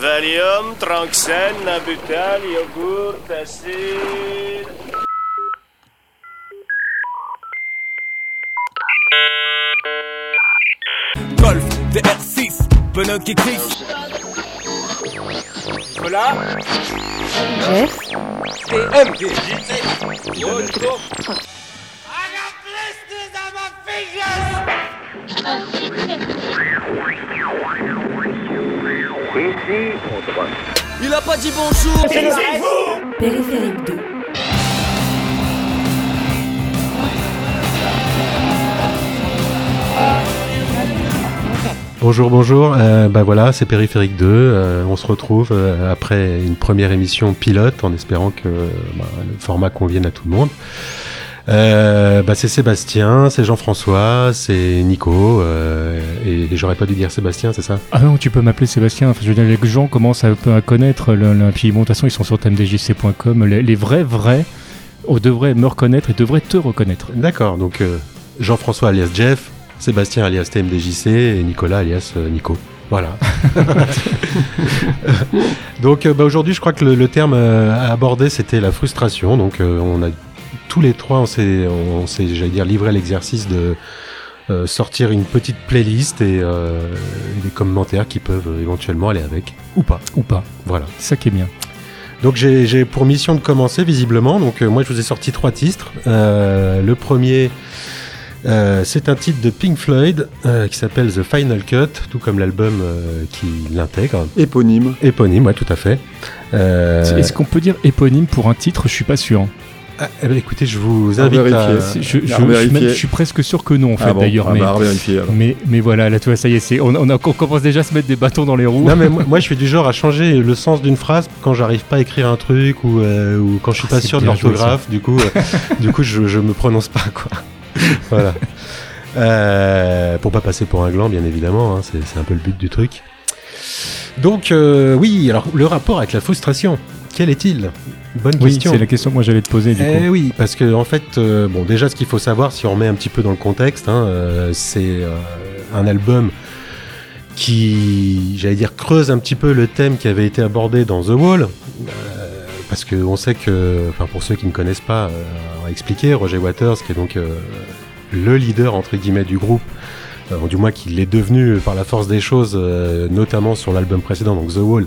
Valium, Tranxène, Nabutal, yogourt, acide... Golf, DR6, pneu qui glisse. Voilà. Jeff, Il a pas dit bonjour. Périphérique 2. Bonjour, bonjour. Euh, bah voilà, c'est Périphérique 2. Euh, on se retrouve euh, après une première émission pilote en espérant que bah, le format convienne à tout le monde. Euh, bah c'est Sébastien, c'est Jean-François, c'est Nico. euh, et, et j'aurais pas dû dire Sébastien, c'est ça? Ah non, tu peux m'appeler Sébastien. Enfin, je veux dire, les gens commencent un peu à connaître le, le- puis bon, de toute façon, ils sont sur thèmedjc.com. Les, les vrais, vrais, oh, devraient me reconnaître et devraient te reconnaître. D'accord, donc euh, Jean-François alias Jeff, Sébastien alias TMDJC et Nicolas alias Nico. Voilà. donc bah, aujourd'hui, je crois que le, le terme à aborder, c'était la frustration. Donc on a tous les trois, on s'est, on s'est, j'allais dire, livré à l'exercice de euh, sortir une petite playlist et euh, des commentaires qui peuvent euh, éventuellement aller avec ou pas. Ou pas. Voilà. C'est ça qui est bien. Donc j'ai j'ai pour mission de commencer visiblement. Donc euh, moi je vous ai sorti trois titres. Euh, le premier, euh, c'est un titre de Pink Floyd euh, qui s'appelle The Final Cut, tout comme l'album euh, qui l'intègre. Éponyme. Éponyme, ouais, tout à fait. Euh, Est-ce qu'on peut dire éponyme pour un titre? Je suis pas sûr. Ah, eh ben, écoutez, je vous invite à. Je, je- à je- suis presque sûr que non, en fait, Ah bon d'ailleurs. Ah mais, bah, vérifier, alors. mais, mais voilà, là, tu vois, ça y est, on, on, a- on commence déjà à se mettre des bâtons dans les roues. Non mais moi, moi, je suis du genre à changer le sens d'une phrase quand j'arrive pas à écrire un truc ou, euh, ou quand je suis Ah, pas sûr de l'orthographe. Du coup, euh, du coup, je, me prononce pas quoi. voilà. Euh, pour pas passer pour un gland, bien évidemment. hein, c'est c'est un peu le but du truc. Donc euh, oui, alors le rapport avec la frustration, quel est-il? Bonne oui, question. c'est la question que moi j'allais te poser, du Eh coup. oui, parce que en fait, euh, bon, déjà, ce qu'il faut savoir, si on remet un petit peu dans le contexte, hein, euh, c'est euh, un album qui, j'allais dire, creuse un petit peu le thème qui avait été abordé dans The Wall, parce que on sait que, enfin, pour ceux qui ne connaissent pas, on va expliquer, Roger Waters, qui est donc le leader entre guillemets du groupe. du moins qu'il l'est devenu par la force des choses, notamment sur l'album précédent, donc The Wall,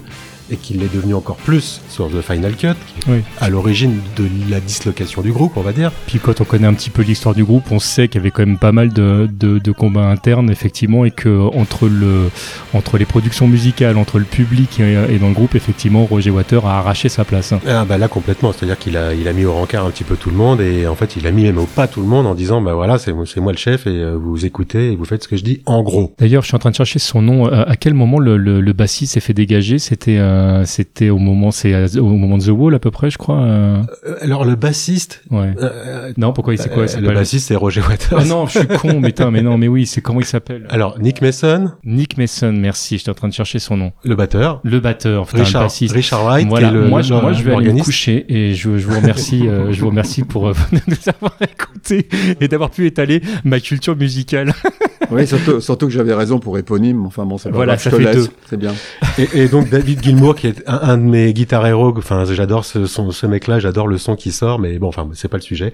et qu'il l'est devenu encore plus sur The Final Cut, qui est Oui. à l'origine de la dislocation du groupe, on va dire. Puis quand on connaît un petit peu l'histoire du groupe, on sait qu'il y avait quand même pas mal de, de, de combats internes, effectivement, et que entre, le, entre les productions musicales, entre le public et, et dans le groupe, effectivement, Roger Water a arraché sa place. Ah bah là complètement, c'est-à-dire qu'il a, il a mis au rencard un petit peu tout le monde et en fait il a mis même au pas tout le monde en disant bah voilà c'est, c'est moi le chef et euh, vous écoutez et vous faites ce que je dis en gros. D'ailleurs, je suis en train de chercher son nom. Euh, à quel moment le, le, le bassiste s'est fait dégager? C'était euh, c'était au moment c'est au moment de The Wall à peu près, je crois. euh, Euh, alors le bassiste, ouais. euh, Non, pourquoi il c'est quoi euh, le bassiste c'est Roger Waters. Ah non, je suis con, mais putain, mais non, mais oui, c'est comment il s'appelle? Alors Nick Mason, Nick Mason, merci. J'étais en train de chercher son nom. le batteur, Le batteur, putain, le Richard, bassiste. Richard Wright, voilà, le, moi, le- je, moi je vais aller me coucher et je, je vous remercie, euh, je vous remercie pour euh, nous avoir écoutés et d'avoir pu étaler ma culture musicale. Oui, surtout, surtout que j'avais raison pour éponyme. Enfin bon, c'est pas Voilà, grave, je ça te fait laisse. deux. C'est bien. Et, et donc David Gilmour qui est un, un de mes guitar héros, enfin j'adore ce, son, ce mec-là, j'adore le son qui sort, mais bon enfin c'est pas le sujet.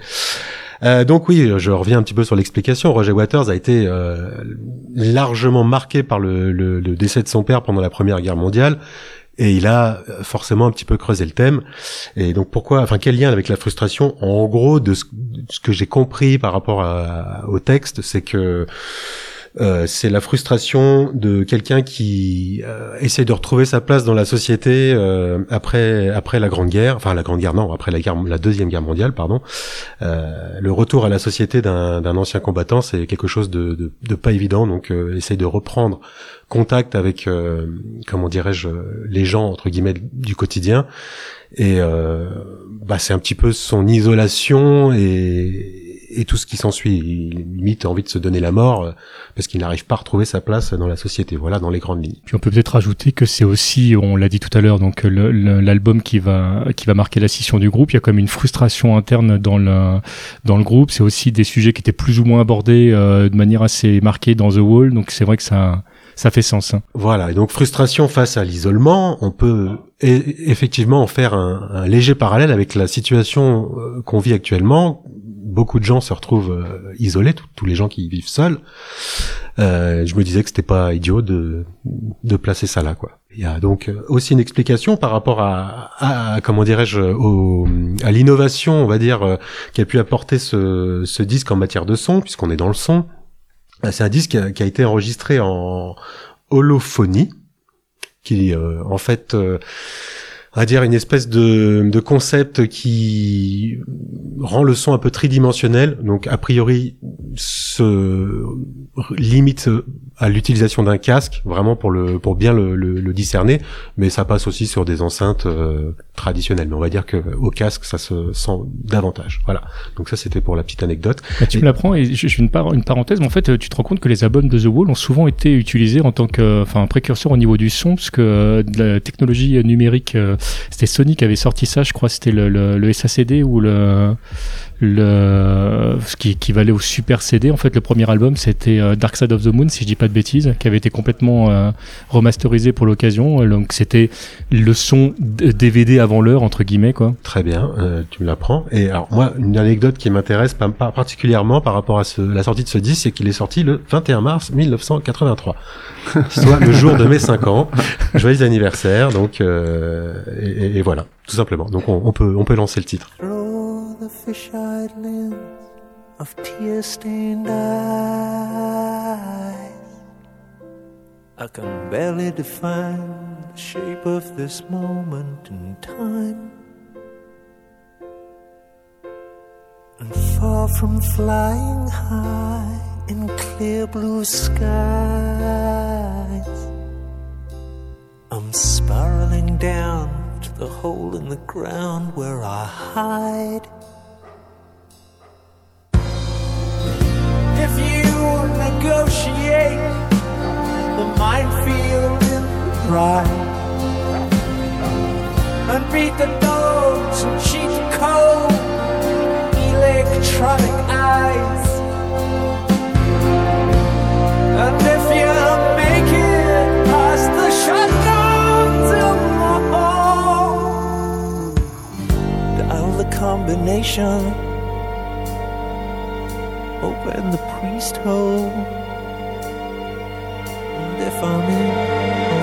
Euh, donc oui, je reviens un petit peu sur l'explication. Roger Waters a été euh, largement marqué par le, le- le décès de son père pendant la Première Guerre mondiale. Et il a euh, forcément un petit peu creusé le thème. Et donc pourquoi, enfin quel lien avec la frustration En gros, de ce, que j'ai compris par rapport au texte, c'est que euh, c'est la frustration de quelqu'un qui euh, essaie de retrouver sa place dans la société euh, après après la Grande Guerre, enfin la Grande Guerre non, après la guerre la deuxième guerre mondiale pardon. Euh, le retour à la société d'un ancien combattant, c'est quelque chose de, de, de pas évident, donc euh, essaye de reprendre contact avec comment dirais-je les gens entre guillemets du quotidien et bah c'est un petit peu son isolation et et tout ce qui s'ensuit. Il limite a envie de se donner la mort euh, parce qu'il n'arrive pas à retrouver sa place dans la société. Voilà, dans les grandes lignes. Puis on peut peut-être rajouter que c'est aussi, on l'a dit tout à l'heure, donc l'album qui va qui va marquer la scission du groupe. Il y a comme une frustration interne dans le dans le groupe. C'est aussi des sujets qui étaient plus ou moins abordés euh, de manière assez marquée dans The Wall. Donc c'est vrai que ça ça fait sens. hein. Voilà, et donc frustration face à l'isolement, on peut effectivement en faire un, un léger parallèle avec la situation euh, qu'on vit actuellement. Beaucoup de gens se retrouvent euh, isolés, tous- les gens qui vivent seuls. Euh, je me disais que c'était pas idiot de, de placer ça là, quoi. Il y a donc euh, aussi une explication par rapport à, à comment dirais-je, à l'innovation, on va dire, euh, qu'a pu apporter ce, ce disque en matière de son, puisqu'on est dans le son. C'est un disque qui a, qui a été enregistré en holophonie, qui euh, en fait, euh, va dire une espèce de, de concept qui rend le son un peu tridimensionnel. Donc a priori, se limite à l'utilisation d'un casque, vraiment pour le pour bien le, le- le discerner. Mais ça passe aussi sur des enceintes euh, traditionnelles. Mais on va dire que au casque, ça se sent davantage. Voilà. Donc ça, c'était pour la petite anecdote. Bah, tu Et- me l'apprends et je, fais une, par- une parenthèse, mais en fait, euh, tu te rends compte que les albums de The Wall ont souvent été utilisés en tant que, enfin, un précurseur au niveau du son, parce que euh, de la technologie numérique, euh, c'était Sony qui avait sorti ça, je crois, c'était le, le, le SACD ou le, le, ce qui équivalait au Super CD. En fait, le premier album, c'était euh, Dark Side of the Moon, si je dis pas de bêtises, qui avait été complètement euh, remasterisé pour l'occasion. Donc, c'était le son DVD avant l'heure, entre guillemets, quoi. Très bien, euh, tu me l'apprends. Et alors moi, une anecdote qui m'intéresse pas, pas particulièrement par rapport à ce- la sortie de ce disque, c'est qu'il est sorti le 21 mars 1983, soit le jour de mes 5 ans. Joyeux anniversaire, donc euh, et, et- et voilà, tout simplement. Donc on, on peut on peut lancer le titre. Fish-eyed lens of tear-stained eyes, I can barely define the shape of this moment in time. And far from flying high in clear blue skies, I'm spiraling down to the hole in the ground where I hide. Dry and beat the dogs and cheat cold electronic eyes. And if you make it past the shotguns in the hall, dial the combination, open the priest hole. And if I'm in,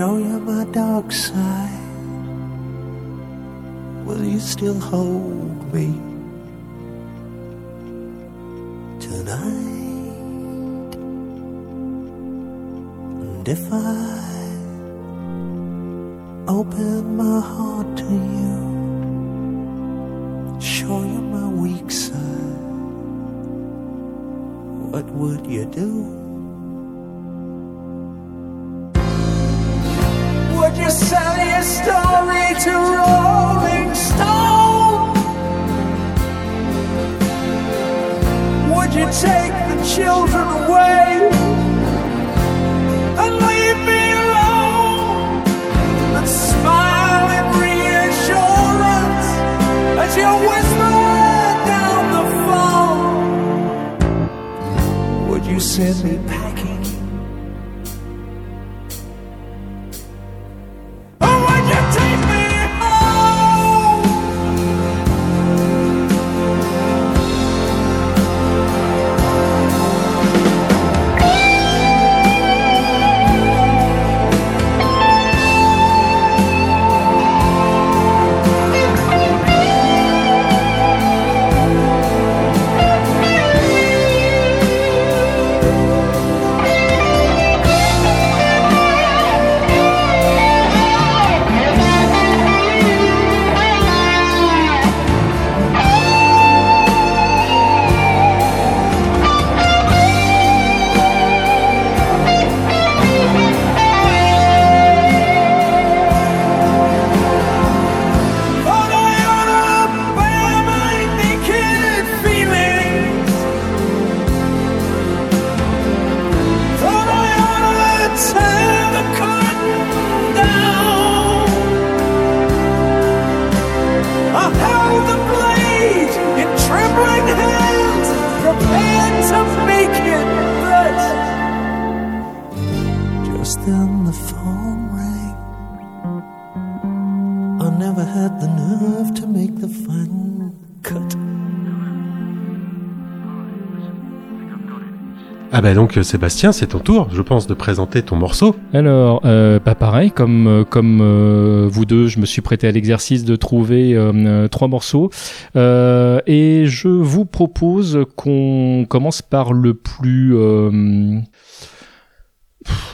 show you my dark side, will you still hold Ah bah donc euh, Sébastien, c'est ton tour, je pense, de présenter ton morceau. Alors, euh, pareil, comme, euh, comme euh, vous deux, je me suis prêté à l'exercice de trouver trois morceaux. Et je vous propose qu'on commence par le plus...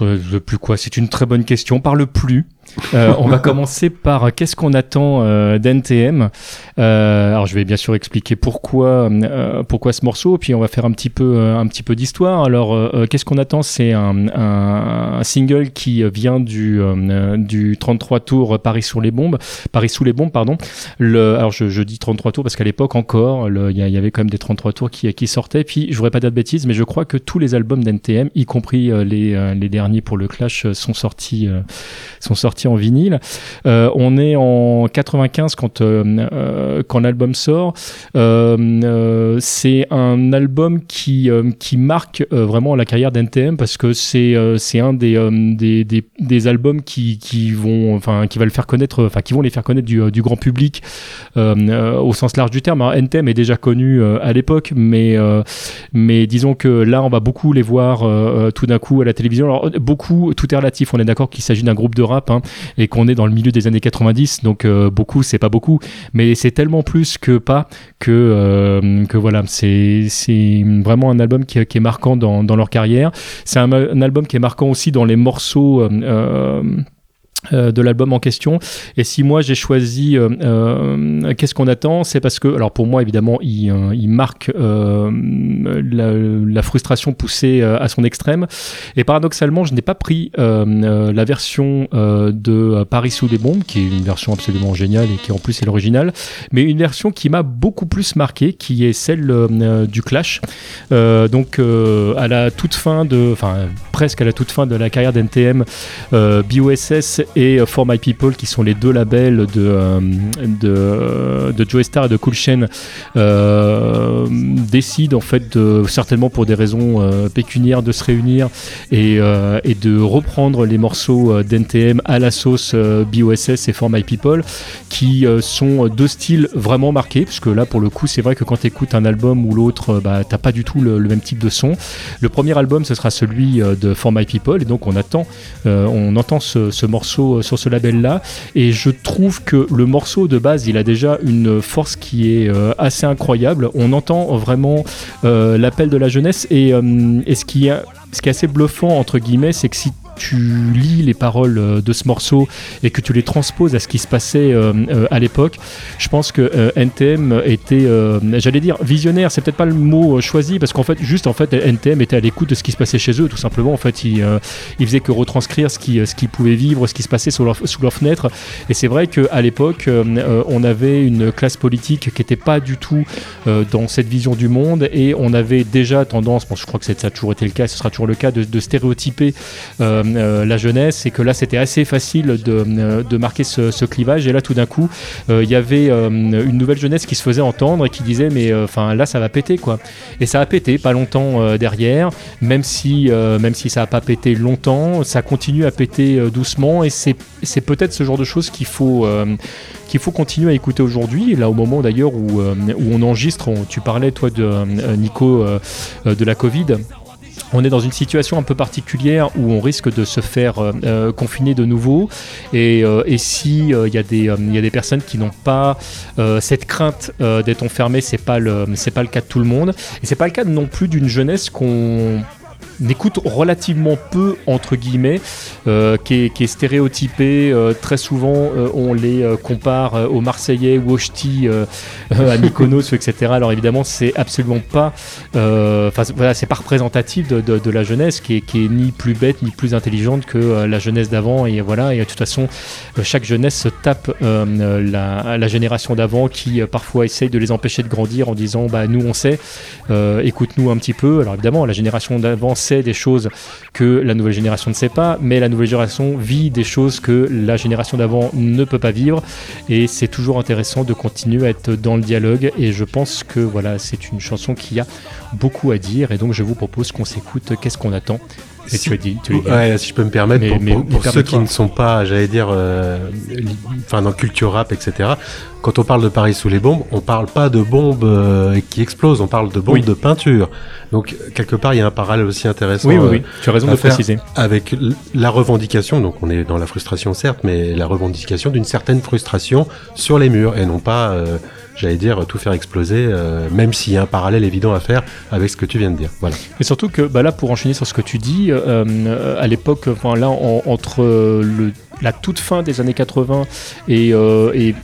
le plus quoi? C'est une très bonne question. Par le plus. Euh, on va commencer par euh, qu'est-ce qu'on attend euh, d'NTM. Euh, alors je vais bien sûr expliquer pourquoi euh, pourquoi ce morceau, puis on va faire un petit peu euh, un petit peu d'histoire. Alors qu'est-ce qu'on attend? C'est un, un, un single qui vient du du 33 tours Paris sous les bombes, Paris sous les bombes pardon. Le, alors je, je dis 33 tours parce qu'à l'époque encore, il y, avait quand même des 33 tours qui qui sortaient. Puis je voudrais pas dire de bêtises, mais je crois que tous les albums d'NTM, y compris les les derniers pour le Clash, sont sortis sont sortis en vinyle. Euh, on est en 95 quand euh, euh, quand l'album sort. C'est un album qui qui marque vraiment la carrière d'NTM parce que c'est c'est un des, des, des albums qui qui vont qui va le faire connaître qui vont les faire connaître du, grand public au sens large du terme. Alors, NTM est déjà connu à l'époque, mais mais disons que là on va beaucoup les voir tout d'un coup à la télévision. Alors beaucoup, tout est relatif. On est d'accord qu'il s'agit d'un groupe de rap hein, et qu'on est dans le milieu des années 90, donc euh, beaucoup c'est pas beaucoup, mais c'est tellement plus que pas que euh, que voilà, c'est vraiment un album qui, est marquant dans, dans leur carrière. C'est un, un album qui est marquant aussi dans les morceaux. euh, euh, de l'album en question. Et si moi j'ai choisi euh, euh, qu'est-ce qu'on attend c'est parce que alors pour moi évidemment il, marque la, frustration poussée à son extrême. Et paradoxalement je n'ai pas pris la version de Paris sous les bombes qui est une version absolument géniale et qui en plus est l'original mais une version qui m'a beaucoup plus marqué qui est celle du Clash. Donc à la toute fin de enfin presque à la toute fin de la carrière d'NTM euh, Et euh, For My People qui sont les deux labels de, euh, de, de Star et de Cool Chain euh, décident en fait certainement pour des raisons pécuniaires de se réunir et, de reprendre les morceaux d'NTM à la sauce BOSS et For My People qui sont deux styles vraiment marqués parce que là pour le coup c'est vrai que quand tu écoutes un album ou l'autre bah, t'as pas du tout le, même type de son. Le premier album ce sera celui de For My People et donc on attend on entend ce morceau euh, sur ce label là et je trouve que le morceau de base il a déjà une force qui est euh, assez incroyable. On entend vraiment euh, l'appel de la jeunesse. Et, et ce qui est ce qui est assez bluffant entre guillemets c'est que si tu lis les paroles euh, de ce morceau et que tu les transposes à ce qui se passait euh, euh, à l'époque, je pense que NTM était, j'allais dire visionnaire, c'est peut-être pas le mot choisi parce qu'en fait, juste en fait, NTM était à l'écoute de ce qui se passait chez eux, tout simplement. En fait, ils, faisaient que retranscrire ce qui, ce qu'ils pouvaient vivre, ce qui se passait sous leur, sous fenêtre. Et c'est vrai qu'à l'époque, on avait une classe politique qui n'était pas du tout dans cette vision du monde et on avait déjà tendance, bon, je crois que ça a toujours été le cas, ce sera toujours le cas, de, stéréotyper la jeunesse et que là c'était assez facile de, euh, de marquer ce, clivage. Et là tout d'un coup euh, il y avait euh, une nouvelle jeunesse qui se faisait entendre et qui disait mais enfin là ça va péter quoi. Et ça a pété pas longtemps euh, derrière. Même si euh, même si ça a pas pété longtemps ça continue à péter euh, doucement. Et c'est peut-être ce genre de choses qu'il faut euh, qu'il faut continuer à écouter aujourd'hui. Là au moment d'ailleurs où, euh, où on enregistre tu parlais toi de euh, Nico euh, euh, de la Covid on est dans une situation un peu particulière où on risque de se faire euh, euh, confiner de nouveau. Et, euh, si il y, a des, personnes qui n'ont pas cette crainte d'être enfermées, c'est pas le c'est pas le cas de tout le monde. Et c'est pas le cas non plus d'une jeunesse qu'on écoute relativement peu entre guillemets euh, qui, est, qui stéréotypée euh, très souvent euh, on les compare aux Marseillais ou aux Ch'tis à Mykonos etc alors évidemment c'est absolument pas enfin voilà c'est pas représentatif de, de- la jeunesse qui est, qui est ni plus bête ni plus intelligente que la jeunesse d'avant. Et voilà et de toute façon chaque jeunesse se tape la, la génération d'avant qui parfois essaye de les empêcher de grandir en disant bah nous on sait écoute-nous un petit peu. Alors évidemment la génération d'avant des choses que la nouvelle génération ne sait pas mais la nouvelle génération vit des choses que la génération d'avant ne peut pas vivre. Et c'est toujours intéressant de continuer à être dans le dialogue. Et je pense que voilà c'est une chanson qui a beaucoup à dire. Et donc je vous propose qu'on s'écoute qu'est-ce qu'on attend Et tu as dit, tu as dit- Ouais, si je peux me permettre, Mais- pour, mais- pour- mais pour ceux qui ne sont pas, j'allais dire, euh, enfin dans culture rap, etc. Quand on parle de Paris sous les bombes, on parle pas de bombes euh, qui explosent, on parle de bombes Oui. de peinture. Donc quelque part, il y a un parallèle aussi intéressant. Oui, oui, euh, oui. Tu as raison de préciser. Avec la revendication, donc on est dans la frustration certes, mais la revendication d'une certaine frustration sur les murs et non pas, euh, j'allais dire, tout faire exploser, euh, même s'il y a un parallèle évident à faire avec ce que tu viens de dire. Voilà. Et surtout que bah là, pour enchaîner sur ce que tu dis, euh, euh, à l'époque, enfin là, en- entre la toute fin des années 80 et, euh, et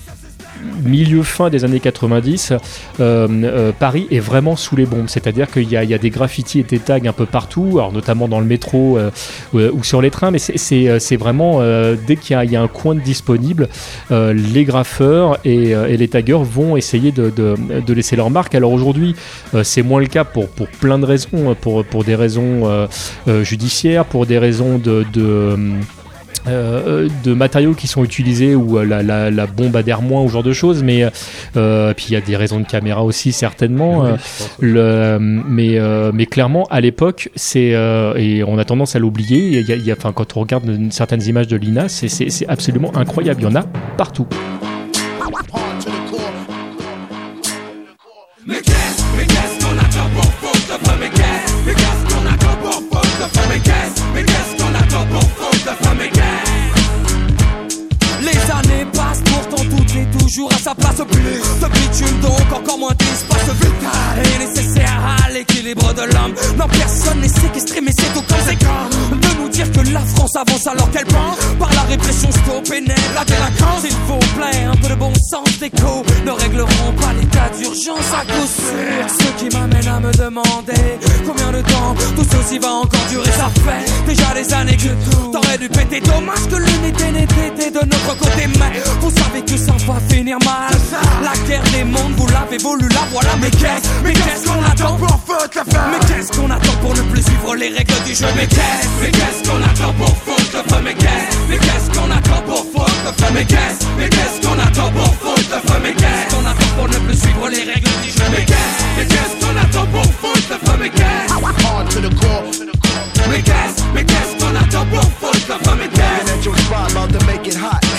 milieu fin des années 90, euh, euh, Paris est vraiment sous les bombes. C'est-à-dire qu'il y, a- des graffitis et des tags un peu partout, alors notamment dans le métro euh, ou, sur les trains, mais c'est- vraiment dès qu'il y, a- un coin disponible, les graffeurs et, les taggeurs vont essayer de, laisser leur marque. Alors aujourd'hui, c'est moins le cas pour, plein de raisons, pour, pour des raisons judiciaires, pour des raisons de, euh, de matériaux qui sont utilisés ou euh, la, la, la bombe adhère moins ou ce genre de choses, mais euh, puis il y a des raisons de caméra aussi certainement. le, mais, mais clairement, à l'époque, c'est et on a tendance à l'oublier. Il y a- il y a- enfin, quand on regarde certaines images de l'INA, c'est absolument incroyable. Il y en a partout. Toujours à sa place. Plus de bitume, donc encore moins d'espace vital et nécessaire à l'équilibre de l'homme. Non, personne n'est séquestré, mais c'est au conséquent de nous dire que la France avance alors qu'elle pense par la répression stoppée naît la délinquance. S'il vous plaît, un peu de bon sens d'écho ne régleront pas l'état d'urgence à coup sûr. Ce qui m'amène à me demander combien de temps tout ceci va encore durer. Ça fait déjà des années que tout t'aurais dû péter. Dommage que l'unité été de notre côté, mais vous savez que ça va finir mal. La guerre des mondes, vous l'avez voulu, la voilà. Mais qu'est-ce, mais qu'est-ce qu'on attend pour foutre le feu Mais qu'est-ce qu'on attend pour ne plus suivre les règles du jeu? Mais qu'est-ce, mais qu'est-ce qu'on attend pour foutre le feu Mais qu'est-ce, mais qu'est-ce qu'on attend pour foutre le feu Mais qu'est-ce, mais qu'est-ce qu'on attend pour foutre le feu Mais qu'est-ce qu'on attend pour ne plus suivre les règles du jeu? Mais qu'est-ce, mais qu'est-ce qu'on attend pour foutre le feu Mais qu'est-ce? Mais qu'est-ce, mais qu'est-ce qu'on attend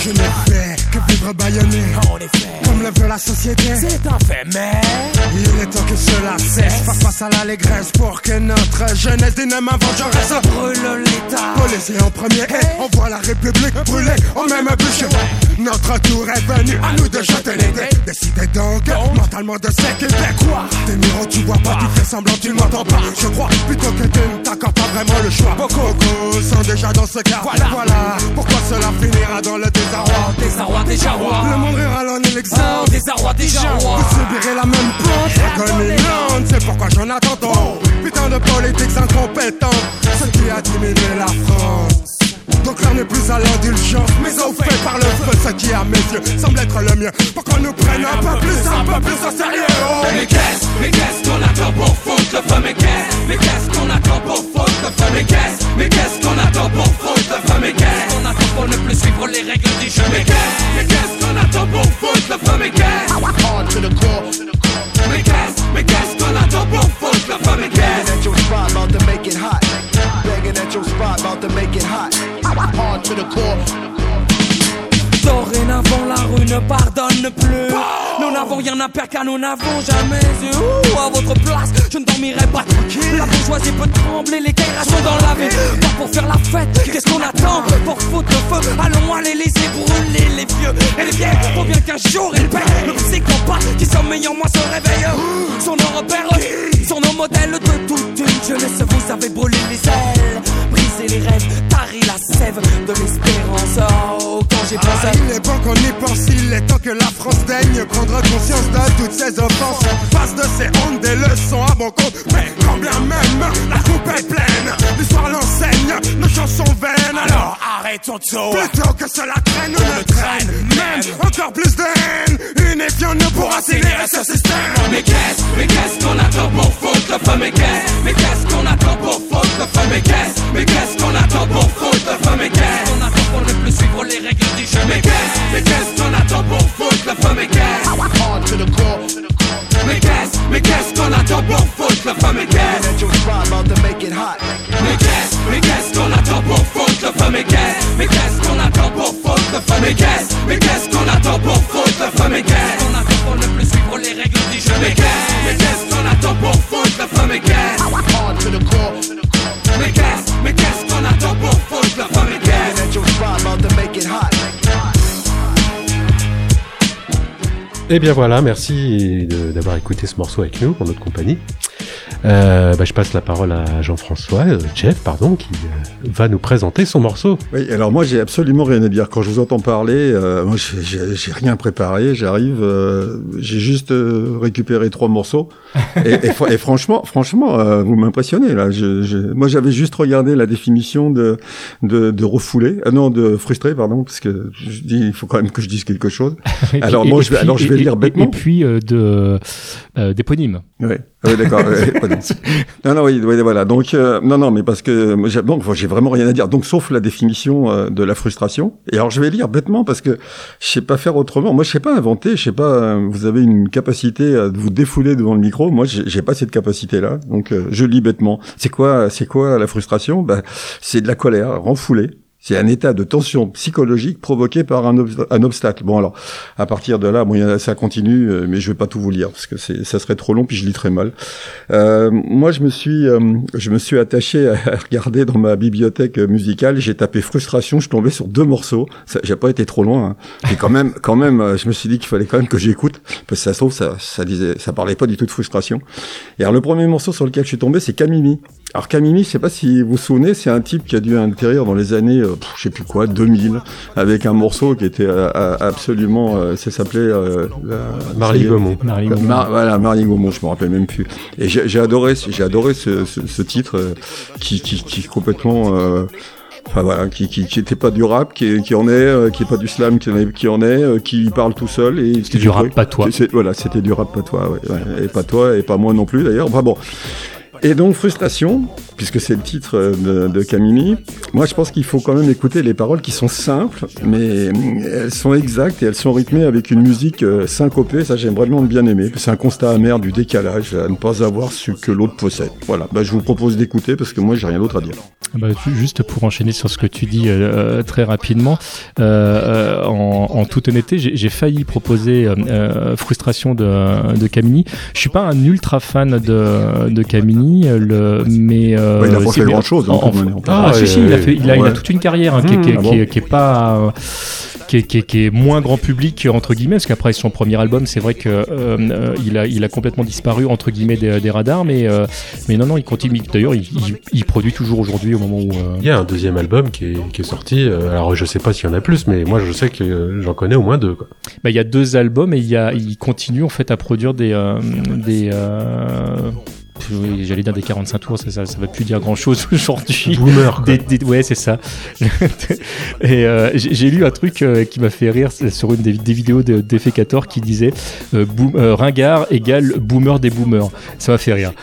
Je n'ai fait que vivre baïonné en effet, Comme le veut la société. C'est un fait, mais Il est temps que cela cesse. Faire face à l'allégresse Pour que notre jeunesse d'une main vengeresse brûle l'état. Policier en premier et on voit la République brûler au même bûcher Notre tour est venu à nous de jeter les dés. Décidez donc mentalement de ce qu'il fait quoi? Tes miroirs tu vois pas, tu fais semblant tu m'entends pas. Je crois plutôt que tu ne t'accordes pas vraiment le choix. Beaucoup déjà dans ce cas. Voilà. voilà. Pourquoi cela finira dans le désarroi? Désarroi déjà roi. Le monde rira l'en est Oh, l'exemple désarroi déjà roi. Vous subirez la même pente Reconnaissante, c'est pourquoi j'en attends tant. Putain de politiques incompétents Ce qui a diminué la France donc l'heure n'est plus à l'indulgence, mais au fait par le feu, ce qui à mes yeux semble être le mieux. Pour qu'on nous prenne un peu plus, un peu plus au sérieux. Oh. Mais qu'est-ce, mais qu'est-ce qu'on attend pour foutre le feu? Mais qu'est-ce, mais qu'est-ce qu'on attend pour foutre le feu? Mais qu'est-ce, mais qu'est-ce qu'on attend pour foutre le feu? Mais qu'est-ce qu'on attend pour ne plus suivre les règles du jeu? Mais qu'est-ce, mais qu'est-ce qu'on attend pour foutre le feu? Mais qu'est-ce, to the core. Mais qu'est-ce, mais qu'est-ce qu'on attend pour foutre le feu? Mais qu'est-ce, at your spot, about to make it hot. Begging at your spot, about to make it hot. Hard to the core. Dorénavant la rue ne pardonne plus. Nous n'avons rien à perdre car nous n'avons jamais eu. Ouh, À votre place je ne dormirai pas tranquille. La bourgeoisie peut trembler, les caillasses sont dans la ville Pas pour faire la fête, qu'est-ce qu'on attend Pour foutre le feu, allons à l'Elysée brûler les vieux et les vieilles. Pour bien qu'un jour ils paient Le psychopathe qui sommeille en moi se réveille Sont nos repères, sont nos modèles de toute une jeunesse. Vous avez brûlé les ailes, sève de l'espérance Oh, quand j'ai pensé Ah, il est bon qu'on y pense, il est temps que la France daigne prendre conscience de toutes ces offenses. Face de ces hontes, des leçons à mon compte. Mais quand bien même la coupe est pleine, l'histoire nos chansons vaines. Alors arrêtons tout plutôt que cela traîne, on le traîne même encore plus de haine. Unifions nous pour accélérer ce système. Mais qu'est-ce, mais qu'est-ce qu'on attend pour foutre le feu Mais qu'est-ce, mais qu'est-ce qu'on attend pour foutre le feu Mais qu'est-ce, mais qu'est-ce qu'on attend pour foutre le feu Mais qu'est-ce? Qu'on attend pour ne plus suivre les règles du jeu? Mais qu'est-ce, mais qu'est-ce qu'on attend pour foutre le feu Mais qu'est-ce, Hard to the core. mais qu'est-ce, mais qu'est-ce qu'on attend pour foutre le feu Mais qu'est-ce, mais qu'est-ce qu'on attend pour foutre le feu? Mais qu'est-ce, mais qu'est-ce qu'on attend pour foutre le feu? Mais qu'est-ce qu'on attend pour ne plus suivre les règles du jeu? Mais qu'est-ce, mais qu'est-ce qu'on attend pour foutre le feu? Mais qu'est-ce? Mais qu'est-ce, mais qu'est-ce qu'on attend pour foutre le feu? Mais qu'est-ce? Hot. Eh bien voilà, merci de- d'avoir écouté ce morceau avec nous, en notre compagnie. Euh, bah, je passe la parole à Jean-François, euh, Jeff, pardon, qui euh, va nous présenter son morceau. Oui, alors moi j'ai absolument rien à dire. Quand je vous entends parler, euh, moi j'ai- j'ai j'ai rien préparé, j'arrive, euh, j'ai juste euh, récupéré trois morceaux. Et, et fr- et franchement, franchement, euh, vous m'impressionnez là. Je, je- moi j'avais juste regardé la définition de de, de refoulé, ah non de frustré pardon, parce que je dis il faut quand même que je dise quelque chose. Et puis- Alors et- moi et je vais, puis- alors je vais et- lire et- bêtement. Et puis euh, de euh, d'éponyme. Ouais. Ah oui, d'accord. non, non, oui, oui, voilà. Donc, euh, non, non, mais parce que j'ai enfin, j'ai vraiment rien à dire. Donc, sauf la définition euh, de la frustration. Et alors, je vais lire bêtement parce que je sais pas faire autrement. Moi, je sais pas inventer. Je sais pas. euh, vous avez une capacité à vous défouler devant le micro. Moi, j'ai j'ai pas cette capacité-là. Donc, euh, je lis bêtement. C'est quoi, c'est quoi la frustration? Bah, c'est de la colère renfoulée. C'est un état de tension psychologique provoqué par un, un obstacle. Bon alors, à partir de là, bon, ça continue, euh, mais je vais pas tout vous lire parce que ça serait trop long puis je lis très mal. Euh, moi, je me suis, euh, je me suis attaché à regarder dans ma bibliothèque musicale. J'ai tapé frustration, je tombé sur deux morceaux. J'ai pas été trop loin. Hein. Quand même, quand même, euh, je me suis dit qu'il fallait quand même que j'écoute parce que ça se trouve, ça, ça disait, ça parlait pas du tout de frustration. Et alors, le premier morceau sur lequel je suis tombé, c'est Camimi. Alors Camimi, je sais pas si vous vous souvenez, c'est un type qui a dû atterrir dans les années, euh, je sais plus quoi, 2000, avec un morceau qui était euh, euh, absolument, euh, ça s'appelait euh, la- Marly ça y est. Gaumont. Marly Gaumont. Mar- voilà, Marly Gaumont, je me rappelle même plus. Et j'ai j'ai adoré, j'ai adoré ce, ce, ce titre euh, qui, qui, qui est complètement, euh, enfin voilà, qui, qui, qui était pas du rap, qui, qui en est, euh, qui est pas du slam, qui en est, qui en est, euh, qui parle tout seul et C'était du rap patois. C'est- Voilà, c'était du rap ouais, ouais, et patois et pas moi non plus d'ailleurs. Enfin bon. Et donc frustration, puisque c'est le titre euh, de, de Camini. Moi, je pense qu'il faut quand même écouter les paroles qui sont simples, mais euh, elles sont exactes et elles sont rythmées avec une musique euh, syncopée. Ça, j'aime vraiment bien aimer. C'est un constat amer du décalage à ne pas avoir ce que l'autre possède. Voilà. Bah, je vous propose d'écouter parce que moi, j'ai rien d'autre à dire. Bah, ju- juste pour enchaîner sur ce que tu dis euh, euh, très rapidement, euh, euh, en, en toute honnêteté, j'ai failli proposer euh, euh, Frustration de, de Camini. Je suis pas un ultra fan de, de Camini, le, mais euh, Ouais, il a fait bien. grand-chose, En- en en-. Ah, Ah, si, si, il a, fait, il, a, il a toute une carrière hein, qui, Mmh, qui ah bon qui est pas. Qui est, qui est- qui est moins grand public entre guillemets parce qu'après son premier album c'est vrai que euh, euh, il a il a complètement disparu entre guillemets des, des radars mais euh, mais non non il continue d'ailleurs il, il- il produit toujours aujourd'hui au moment où euh, Il y a un deuxième album qui est, qui est sorti. euh, alors je sais pas s'il y en a plus, mais moi je sais que j'en connais au moins deux. Quoi. bah, il y a deux albums et il y a il continue en fait à produire des euh, des euh, oui, j'allais dire des 45 tours ça, ça ça va plus dire grand chose aujourd'hui Boomer. Des- des- ouais, c'est ça. et euh, j'ai lu un truc euh, qui m'a fait rire sur une des, des vidéos de- d'Effecator qui disait euh, boom- euh, ringard égale boomer des boomers. Ça m'a fait rire.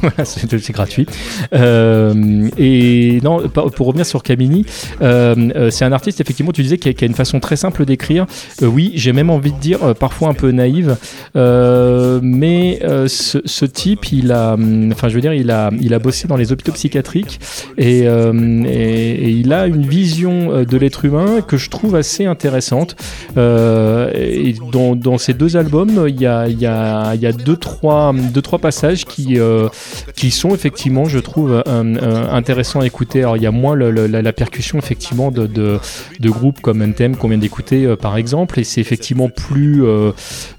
Voilà, c'est gratuit. Et non, pour revenir sur Camini, c'est un artiste effectivement. Tu disais qui a, qui a une façon très simple d'écrire. Oui, j'ai même envie de dire parfois un peu naïve, mais ce, ce type, il a, enfin, je veux dire, il a, il a bossé dans les hôpitaux psychiatriques et, euh, et, et il a une vision euh, de l'être humain que je trouve assez intéressante. Euh, et dans, dans ces deux albums, il y a, il y a, il y a deux, trois, deux, trois passages qui, euh, qui sont effectivement, je trouve, euh, euh, intéressants à écouter. Alors, il y a moins le- le- la, la percussion, effectivement, de, de, de groupes comme NTM qu'on vient d'écouter, euh, par exemple, et c'est effectivement plus, euh,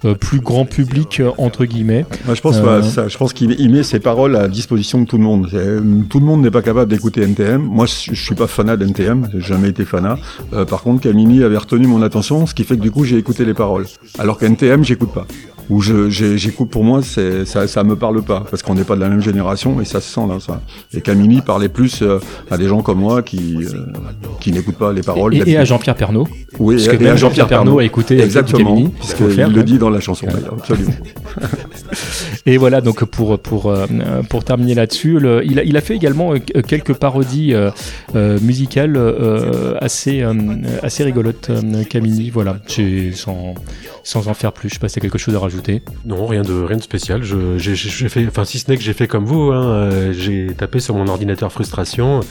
euh, plus grand public, euh, entre guillemets. Moi, je pense, Euh, ça, je pense qu'il met- met ses paroles à disposition de tout le monde. C'est- Tout le monde n'est pas capable d'écouter NTM. Moi, je, suis pas fanat d'NTM, j'ai jamais été fanat. Euh, par contre, Camini avait retenu mon attention, ce qui fait que du coup, j'ai écouté les paroles. Alors qu'NTM, j'écoute pas. Ou j'écoute pour moi, ça, ça me parle pas, parce qu'on n'est pas de la même génération et ça se sent là, ça. Et Camini parlait plus euh, à des gens comme moi qui, euh, qui n'écoutent pas les paroles. Et, et à. Jean-Pierre Pernaut. Oui, Parce que et à Jean-Pierre Pernaut a écouté euh, Exactement, faut le dit dans la chanson d'ailleurs, absolument. Et voilà, donc pour, pour, euh, pour terminer là-dessus, il, a, il a fait également euh, quelques parodies euh, euh, musicales euh, assez, euh, assez rigolotes, euh, Camini. Voilà, sans, sans en faire plus, je sais pas si t'as quelque chose à rajouter. Non, rien de rien de spécial. Je j'ai fait, enfin si ce n'est que j'ai fait comme vous, hein, euh, j'ai tapé sur mon ordinateur frustration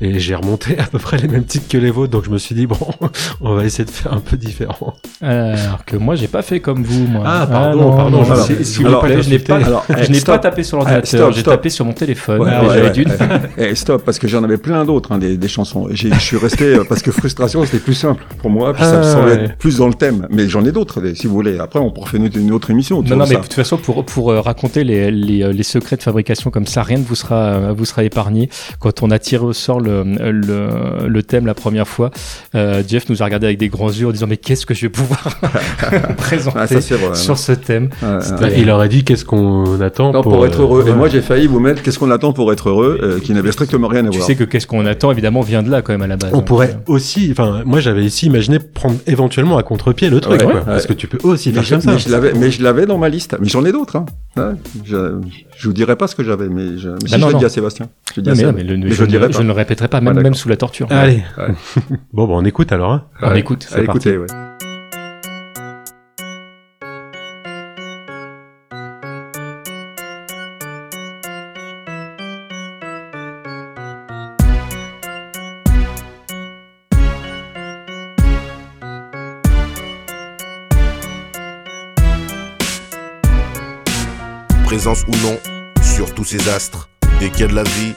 et j'ai remonté à peu près les mêmes titres que les vôtres. Donc je me suis dit bon, on va essayer de faire un peu différent. Alors que moi, j'ai pas fait comme vous, moi. Ah, pardon, non, pardon, non, alors, alors, vous plaît, je n'ai pas, alors, je n'ai stop. pas tapé sur Ah, l'ordinateur, stop, j'ai tapé sur mon téléphone. Ouais, déjà, ouais, d'une. Eh, stop, parce que j'en avais plein d'autres, hein, des, des chansons. J'ai- Je suis resté, euh, parce que frustration, c'était plus simple pour moi, puis ça me Ah, semblait ouais. être plus dans le thème. Mais j'en ai d'autres, si vous voulez. Après, on pourra faire une, une autre émission. Non, non, mais de toute façon, pour, pour euh, raconter les, les, euh, les secrets de fabrication comme ça, rien ne vous sera, vous sera épargné. Quand on a tiré au sort le, le, le thème la première fois, euh, Jeff nous a regardé avec des grands yeux en disant Mais qu'est-ce que je vais pouvoir présenter Ah, ça, vrai, sur ouais. ce thème Ouais, ouais. Il aurait dit qu'est-ce qu'on attend Non, pour, pour, être heureux. euh, Et moi, j'ai failli vous mettre Qu'est-ce qu'on attend pour être heureux, euh, qui n'avait strictement rien à Tu voir. sais que qu'est-ce qu'on attend, évidemment, vient de là quand même à la base. On hein. pourrait aussi, enfin, moi j'avais ici imaginé prendre éventuellement à contre-pied le truc, Ouais, quoi, ouais. parce que tu peux aussi mais faire comme ça. mais je l'avais, mais je l'avais dans ma liste. Mais j'en ai d'autres. Hein. Je, je vous dirai pas ce que j'avais, mais je, Bah non. dit à Sébastien. Je le- le ne- le répéterai pas, même, sous la torture. Allez, bon, bon, on écoute alors. Hein. On écoute, écoutez, ouais. Ou non, sur tous ces astres. Dès qu'il y a de la vie,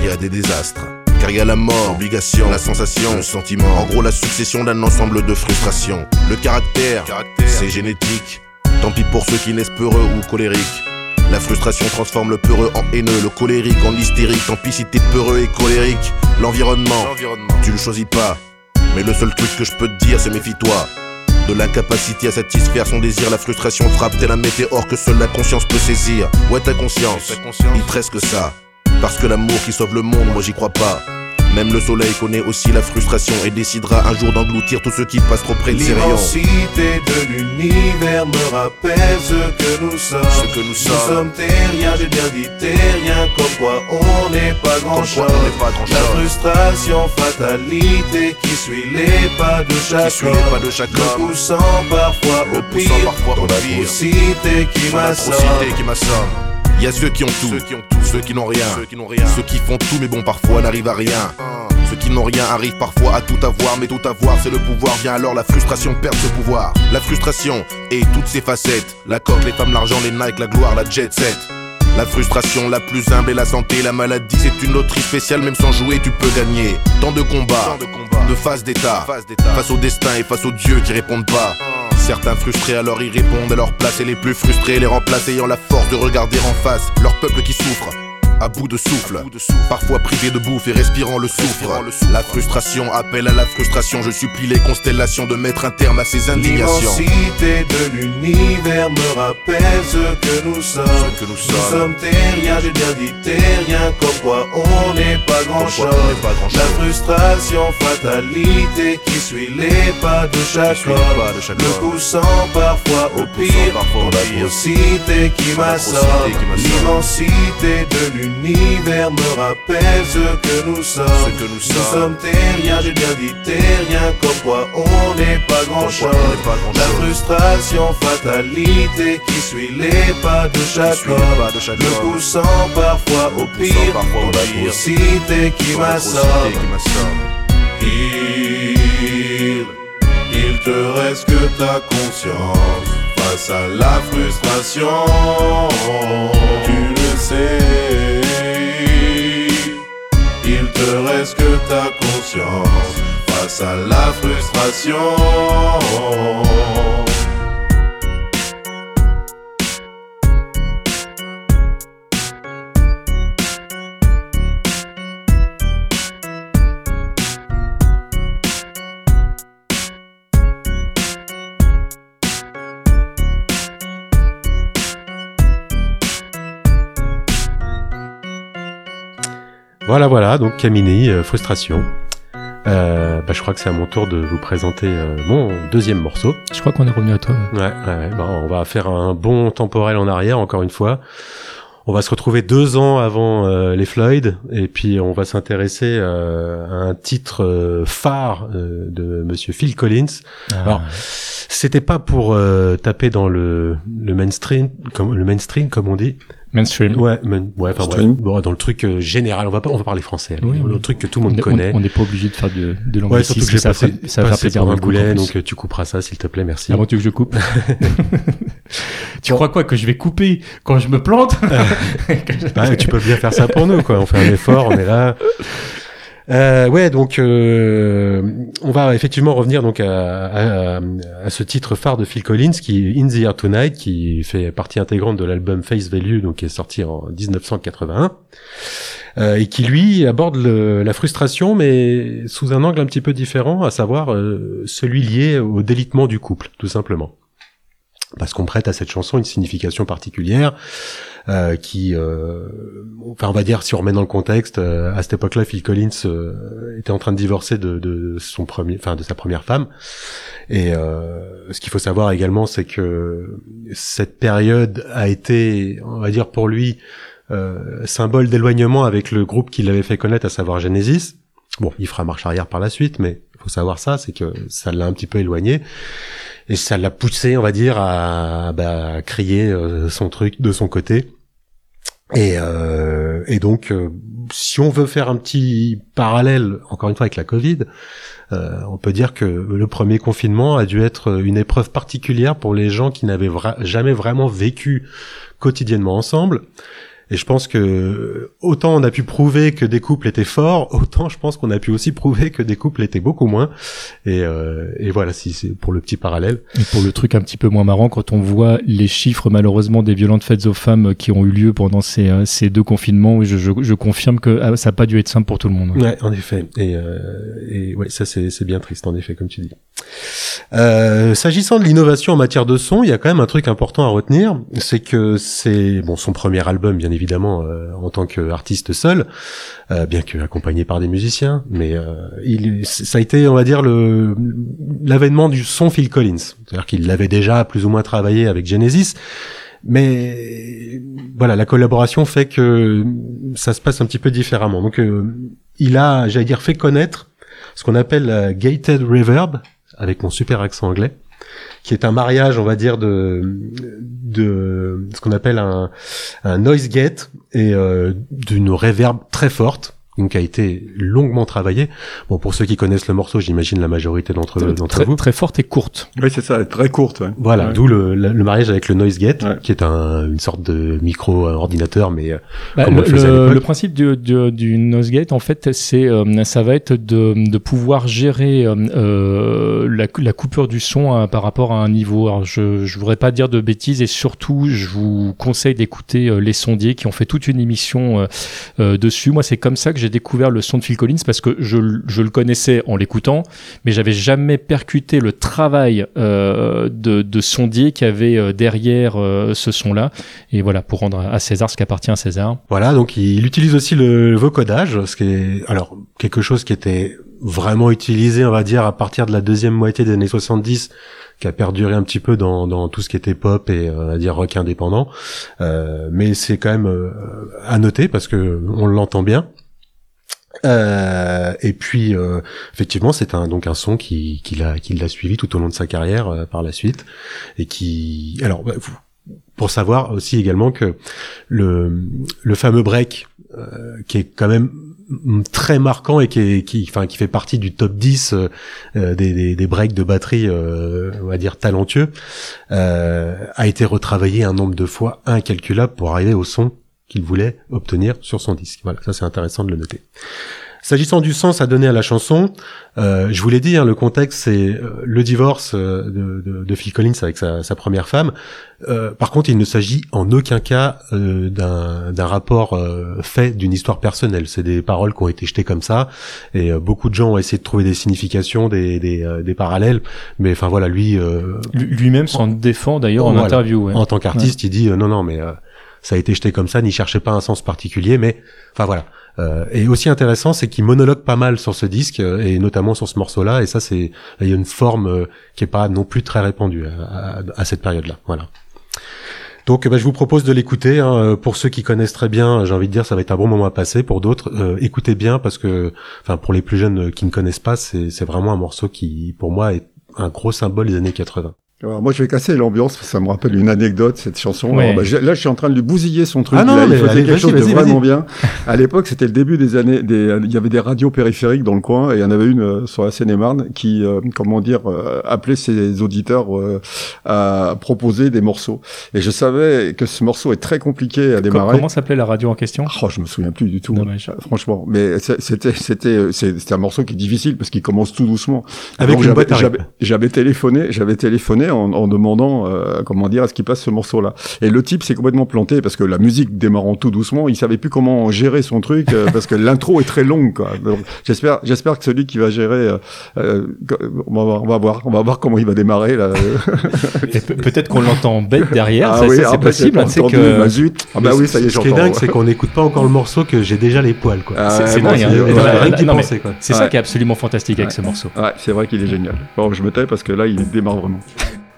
il y a des désastres. Car il y a la mort, l'obligation, la sensation, le sentiment. En gros, la succession d'un ensemble de frustrations. Le caractère, c'est génétique. Tant pis pour ceux qui naissent peureux ou colériques. La frustration transforme le peureux en haineux, le colérique en hystérique. Tant pis si t'es peureux et colérique. L'environnement, tu le choisis pas. Mais le seul truc que je peux te dire, c'est méfie-toi. De l'incapacité à satisfaire son désir, la frustration frappe tel un météore que seule la conscience peut saisir. Ouais, ta conscience, il te reste que ça. Parce que l'amour qui sauve le monde, moi j'y crois pas. Même le soleil connaît aussi la frustration et décidera un jour d'engloutir tous ceux qui passent trop près de ses rayons. L'immensité de l'univers me rappelle ce que nous sommes. Ce que nous sommes. terriens, j'ai bien dit terriens, comme quoi on n'est pas grand chose. pas grand La frustration, fatalité qui suit les pas de chaque Qui suit les pas de chaque homme. poussant parfois Le au poussant pire. parfois au pire. qui m'assomme. Il y a ceux qui ont tout, ceux qui ont tout, ceux qui n'ont rien, ceux qui n'ont rien, ceux qui font tout mais bon parfois n'arrivent à rien. Ceux qui n'ont rien arrivent parfois à tout avoir, mais tout avoir c'est le pouvoir. Vient alors la frustration perd ce pouvoir. La frustration et toutes ses facettes. La corde, les femmes, l'argent, les Nike, la gloire, la jet set. La frustration la plus humble et la santé, la maladie, c'est une loterie spéciale, même sans jouer, tu peux gagner. Tant de combats, de phases d'état, face au destin et face aux dieux qui répondent pas. Certains frustrés alors ils répondent à leur place et les plus frustrés les remplacent ayant la force de regarder en face leur peuple qui souffre. À bout de souffle, parfois privé de bouffe et respirant le soufre. La frustration appelle à la frustration. Je supplie les constellations de mettre un terme à ces indignations. L'immensité de l'univers me rappelle ce que nous sommes. que nous Nous sommes. sommes terriens, j'ai bien dit terriens, comme quoi on n'est pas grand chose. La frustration, fatalité qui suit les pas de chaque homme. Le poussant parfois au pire. parfois atrocité qui m'assomme. L'immensité de l'univers me rappelle ce que nous sommes. Ce que nous Nous sommes. terriens, j'ai bien dit terriens, comme quoi on n'est pas grand chose. La frustration, fatalité qui suit les pas de chaque homme. pas de chaque Le poussant parfois au pire. parfois Ton m'assomme. atrocité qui m'assomme. Il, il te reste que ta conscience face à la frustration. Tu le sais. La frustration. Voilà, voilà, donc Camini, euh, frustration. Euh, bah, je crois que c'est à mon tour de vous présenter euh, mon deuxième morceau. Je crois qu'on est revenu à toi. Ouais, ouais, ouais. Bah, on va faire un bon temporel en arrière, encore une fois. On va se retrouver deux ans avant euh, les Floyd, et puis on va s'intéresser euh, à un titre phare de Monsieur Phil Collins. Ah. Alors, c'était pas pour taper dans le, le mainstream, comme le mainstream, comme on dit. Mainstream. Ouais, main- ouais, enfin. Bon, dans le truc euh, général, on va pas, on va parler français. allez. Oui, le oui. truc que tout le monde On- connaît. On n'est pas obligé de faire de, de Ouais, surtout que j'ai ça, passé, ça va faire un boulet, donc euh, tu couperas ça, s'il te plaît, merci. Avant tu veux que je coupe Tu crois quoi que je vais couper quand je me plante? Ouais, tu peux bien faire ça pour nous, quoi. On fait un effort, on est là. Euh, ouais, donc euh, on va effectivement revenir donc à, ce titre phare de Phil Collins qui In the Air Tonight, qui fait partie intégrante de l'album Face Value, donc qui est sorti en 1981, euh, et qui lui aborde la frustration, mais sous un angle un petit peu différent, à savoir euh, celui lié au délitement du couple, tout simplement. Parce qu'on prête à cette chanson une signification particulière euh, qui, euh, enfin, on va dire, si on remet dans le contexte, euh, à cette époque-là, Phil Collins était en train de divorcer de, de son premier, enfin, de sa première femme. Et ce qu'il faut savoir également, c'est que cette période a été, on va dire, pour lui, symbole d'éloignement avec le groupe qui l'avait fait connaître, à savoir Genesis. Bon, il fera marche arrière par la suite, mais il faut savoir ça, c'est que ça l'a un petit peu éloigné. Et ça l'a poussé, on va dire, à, bah, crier euh, son truc de son côté. Et, euh, et donc, euh, si on veut faire un petit parallèle, encore une fois, avec la Covid, euh, on peut dire que le premier confinement a dû être une épreuve particulière pour les gens qui n'avaient jamais vraiment vécu quotidiennement ensemble. Et je pense que autant on a pu prouver que des couples étaient forts, autant je pense qu'on a pu aussi prouver que des couples étaient beaucoup moins. Et, euh, et voilà, si c'est pour le petit parallèle. Et pour le truc un petit peu moins marrant, quand on voit les chiffres malheureusement des violentes fêtes aux femmes qui ont eu lieu pendant ces, euh, ces deux confinements, je, je, je confirme que ah, ça n'a pas dû être simple pour tout le monde. Ouais, en effet. Et, euh, et ouais, ça c'est c'est bien triste en effet, comme tu dis. Euh, S'agissant de l'innovation en matière de son, il y a quand même un truc important à retenir, c'est que c'est bon son premier album, bien évidemment, euh, en tant qu'artiste seul, euh, bien que accompagné par des musiciens, mais euh, il, ça a été, on va dire, l'avènement du son Phil Collins, c'est-à-dire qu'il l'avait déjà plus ou moins travaillé avec Genesis. Mais voilà, la collaboration fait que ça se passe un petit peu différemment. Donc, euh, il a, j'allais dire, fait connaître ce qu'on appelle gated reverb, avec mon super accent anglais, qui est un mariage, on va dire, de, de ce qu'on appelle un, un noise gate et euh, d'une reverb très forte, donc qui a été longuement travaillé. Bon, pour ceux qui connaissent le morceau, j'imagine la majorité d'entre d'entre Très, vous. très forte et courte. Oui, c'est ça, très courte. Ouais. Voilà, Ouais. d'où le, le, le mariage avec le noise gate, Ouais. qui est un, une sorte de micro euh, ordinateur, mais euh, Bah, comme on le, principe du, du, du Nosegate, en fait, c'est euh, ça va être de, de pouvoir gérer euh, la, la coupure du son par rapport à un niveau. Alors, je je voudrais pas dire de bêtises et surtout, je vous conseille d'écouter euh, les sondiers qui ont fait toute une émission euh, euh, dessus. Moi, c'est comme ça que j'ai découvert le son de Phil Collins parce que je, je le connaissais en l'écoutant, mais j'avais jamais percuté le travail euh, de, de sondier qu'il y avait euh, derrière euh, ce son-là. Et voilà, pour rendre à César ce qui appartient à César. Voilà, donc il utilise aussi le vocodage, ce qui est alors quelque chose qui était vraiment utilisé, on va dire, à partir de la deuxième moitié des années 70, qui a perduré un petit peu dans, dans tout ce qui était pop et euh, on va dire rock indépendant. Euh, mais c'est quand même euh, à noter parce que on l'entend bien. Euh, et puis euh, effectivement c'est un donc un son qui qui l'a qui l'a suivi tout au long de sa carrière euh, par la suite et qui alors bah, pour savoir aussi également que le le fameux break euh, qui est quand même très marquant et qui est, qui enfin qui fait partie du top 10 euh, euh, des, des des breaks de batterie euh, on va dire talentueux euh, a été retravaillé un nombre de fois incalculable pour arriver au son qu'il voulait obtenir sur son disque. Voilà, ça c'est intéressant de le noter. S'agissant du sens à donner à la chanson, euh, je vous l'ai dit, hein, le contexte c'est euh, le divorce euh, de, de, de Phil Collins avec sa, sa première femme. Euh, par contre, il ne s'agit en aucun cas euh, d'un rapport euh, fait d'une histoire personnelle. C'est des paroles qui ont été jetées comme ça, et euh, beaucoup de gens ont essayé de trouver des significations, des, des, euh, des parallèles. Mais enfin voilà, lui, euh, Lui- Lui-même s'en défend d'ailleurs en Voilà. interview. ouais. en tant qu'artiste, il dit non, non, mais euh, ça a été jeté comme ça, n'y cherchez pas un sens particulier, mais enfin voilà. Euh, et aussi intéressant, c'est qu'il monologue pas mal sur ce disque euh, et notamment sur ce morceau-là. Et ça, c'est il y a une forme euh, qui est pas non plus très répandue à, à- à cette période-là. Voilà. Donc, bah, je vous propose de l'écouter. hein. Euh, Pour ceux qui connaissent très bien, j'ai envie de dire, ça va être un bon moment à passer. Pour d'autres, euh, écoutez bien parce que, enfin, pour les plus jeunes euh, qui ne connaissent pas, c'est vraiment un morceau qui, pour moi, est un gros symbole des années 80. Alors, moi, je vais casser l'ambiance, parce que ça me rappelle une anecdote, cette chanson. Ouais. Alors, bah, je- là, je suis en train de lui bousiller son truc. Ah non, là, il mais faisait quelque chose de vraiment bien. À l'époque, c'était le début des années, des, il y avait des radios périphériques dans le coin, et il y en avait une euh, sur la Seine-et-Marne qui, euh, comment dire, euh, appelait ses auditeurs euh, à proposer des morceaux. Et je savais que ce morceau est très compliqué à démarrer. Comment s'appelait la radio en question? Oh, je me souviens plus du tout. Euh, Franchement, mais c'est- c'était c'était euh, c'est- c'était un morceau qui est difficile parce qu'il commence tout doucement. Avec Donc, une j'avais- boîte à j'avais rythme. j'avais téléphoné, en, en demandant euh, comment dire à ce qu'il passe ce morceau-là. Et le type s'est complètement planté parce que la musique démarrant tout doucement, il savait plus comment gérer son truc euh, parce que l'intro est très longue. quoi. J'espère j'espère que celui qui va gérer, euh, euh, on, va voir, on va voir, on va voir comment il va démarrer là. Peut-être qu'on l'entend bête derrière, Ah ça, oui, ça, ah c'est bah, possible. j'ai hein, c'est que bah, zut. Ah bah oui, ça y est, Ce qui est dingue, c'est qu'on n'écoute pas encore le morceau que j'ai déjà les poils, quoi. Ah, c'est c'est dingue. C'est ça qui est absolument fantastique avec ce morceau. Ouais, c'est vrai qu'il est génial. Bon, je me tais parce que là, il démarre vraiment.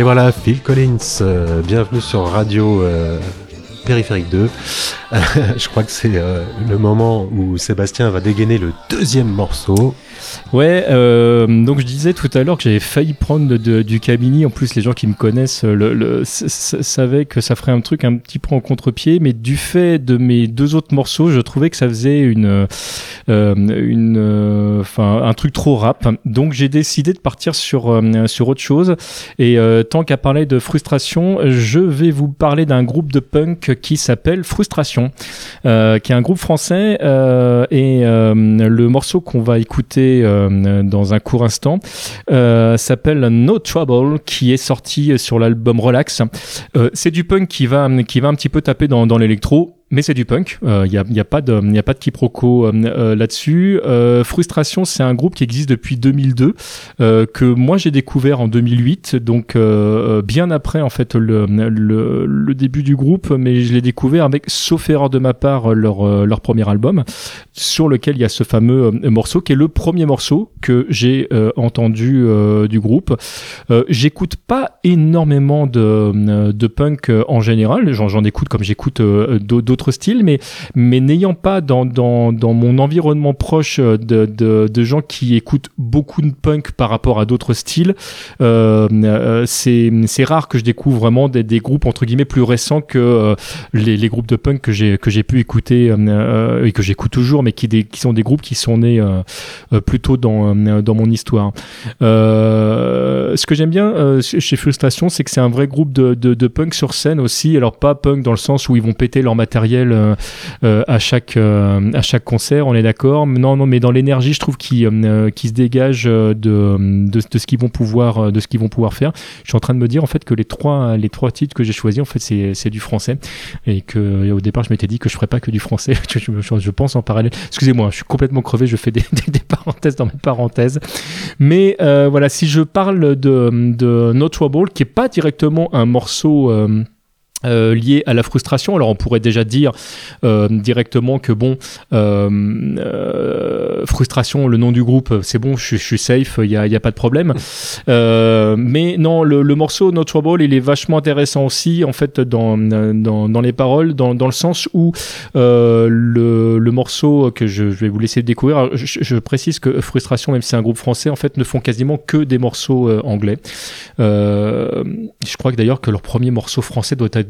Et voilà, Phil Collins, euh, bienvenue sur Radio euh, Périphérique 2. je crois que c'est euh, le moment où Sébastien va dégainer le deuxième morceau. Ouais, euh, donc je disais tout à l'heure que j'avais failli prendre du Camini. En plus, les gens qui me connaissent le, le- savaient que ça ferait un truc un petit peu en contre-pied, mais du fait de mes deux autres morceaux, je trouvais que ça faisait une, euh, une, euh, enfin, un truc trop rap. Donc j'ai décidé de partir sur euh, sur autre chose. Et euh, tant qu'à parler de frustration, je vais vous parler d'un groupe de punk qui s'appelle Frustration, euh, qui est un groupe français. euh, et euh, le morceau qu'on va écouter euh, dans un court instant euh, s'appelle No Trouble, qui est sorti sur l'album Relax. Euh, c'est du punk qui va qui va un petit peu taper dans, dans l'électro. Mais c'est du punk, il n'y a, a pas de, y a pas de quiproquo euh, euh, là-dessus. Euh, Frustration, c'est un groupe qui existe depuis 2002, euh, que moi j'ai découvert en 2008, donc euh, bien après en fait le, le, le début du groupe, mais je l'ai découvert avec, sauf erreur de ma part, leur, euh, leur premier album, sur lequel il y a ce fameux euh, morceau qui est le premier morceau que j'ai euh, entendu euh, du groupe. Euh, J'écoute pas énormément de, euh, de punk euh, en général, j'en écoute comme j'écoute euh, d'au- d'autres mais, n'ayant pas dans, mon environnement proche euh, de, gens qui écoutent beaucoup de punk par rapport à d'autres styles, euh, euh, c'est rare que je découvre vraiment des, groupes entre guillemets plus récents que les, groupes de punk que j'ai pu écouter et que j'écoute toujours, mais qui, sont des groupes qui sont nés plutôt dans, mon histoire. Ce que j'aime bien chez Frustration, c'est que c'est un vrai groupe de punk sur scène aussi. Alors pas punk dans le sens où ils vont péter leur matériel euh, euh, à chaque euh, à chaque concert, on est d'accord. Non, non, mais dans l'énergie, je trouve euh, qu'ils se dégagent euh, de, de, ce qu'ils vont pouvoir de ce qu'ils vont pouvoir faire. Je suis en train de me dire en fait que les trois les trois titres que j'ai choisis en fait c'est du français et que au départ je m'étais dit que je ferais pas que du français. je, pense en parallèle. Excusez-moi, je suis complètement crevé. Je fais des, parenthèses dans mes parenthèses. Mais voilà, si je parle de, de No Trouble, qui est pas directement un morceau. Euh, lié à la frustration. Alors on pourrait déjà dire euh, directement que bon, euh, euh, frustration, le nom du groupe, c'est bon, je, suis- safe, il y a, pas de problème. Mais non, le, morceau No Trouble, il est vachement intéressant aussi en fait dans dans, les paroles, dans, dans le sens où le, le morceau que je, vais vous laisser découvrir. Je, précise que frustration, même si c'est un groupe français, en fait, ne font quasiment que des morceaux anglais. Je crois que d'ailleurs que leur premier morceau français doit être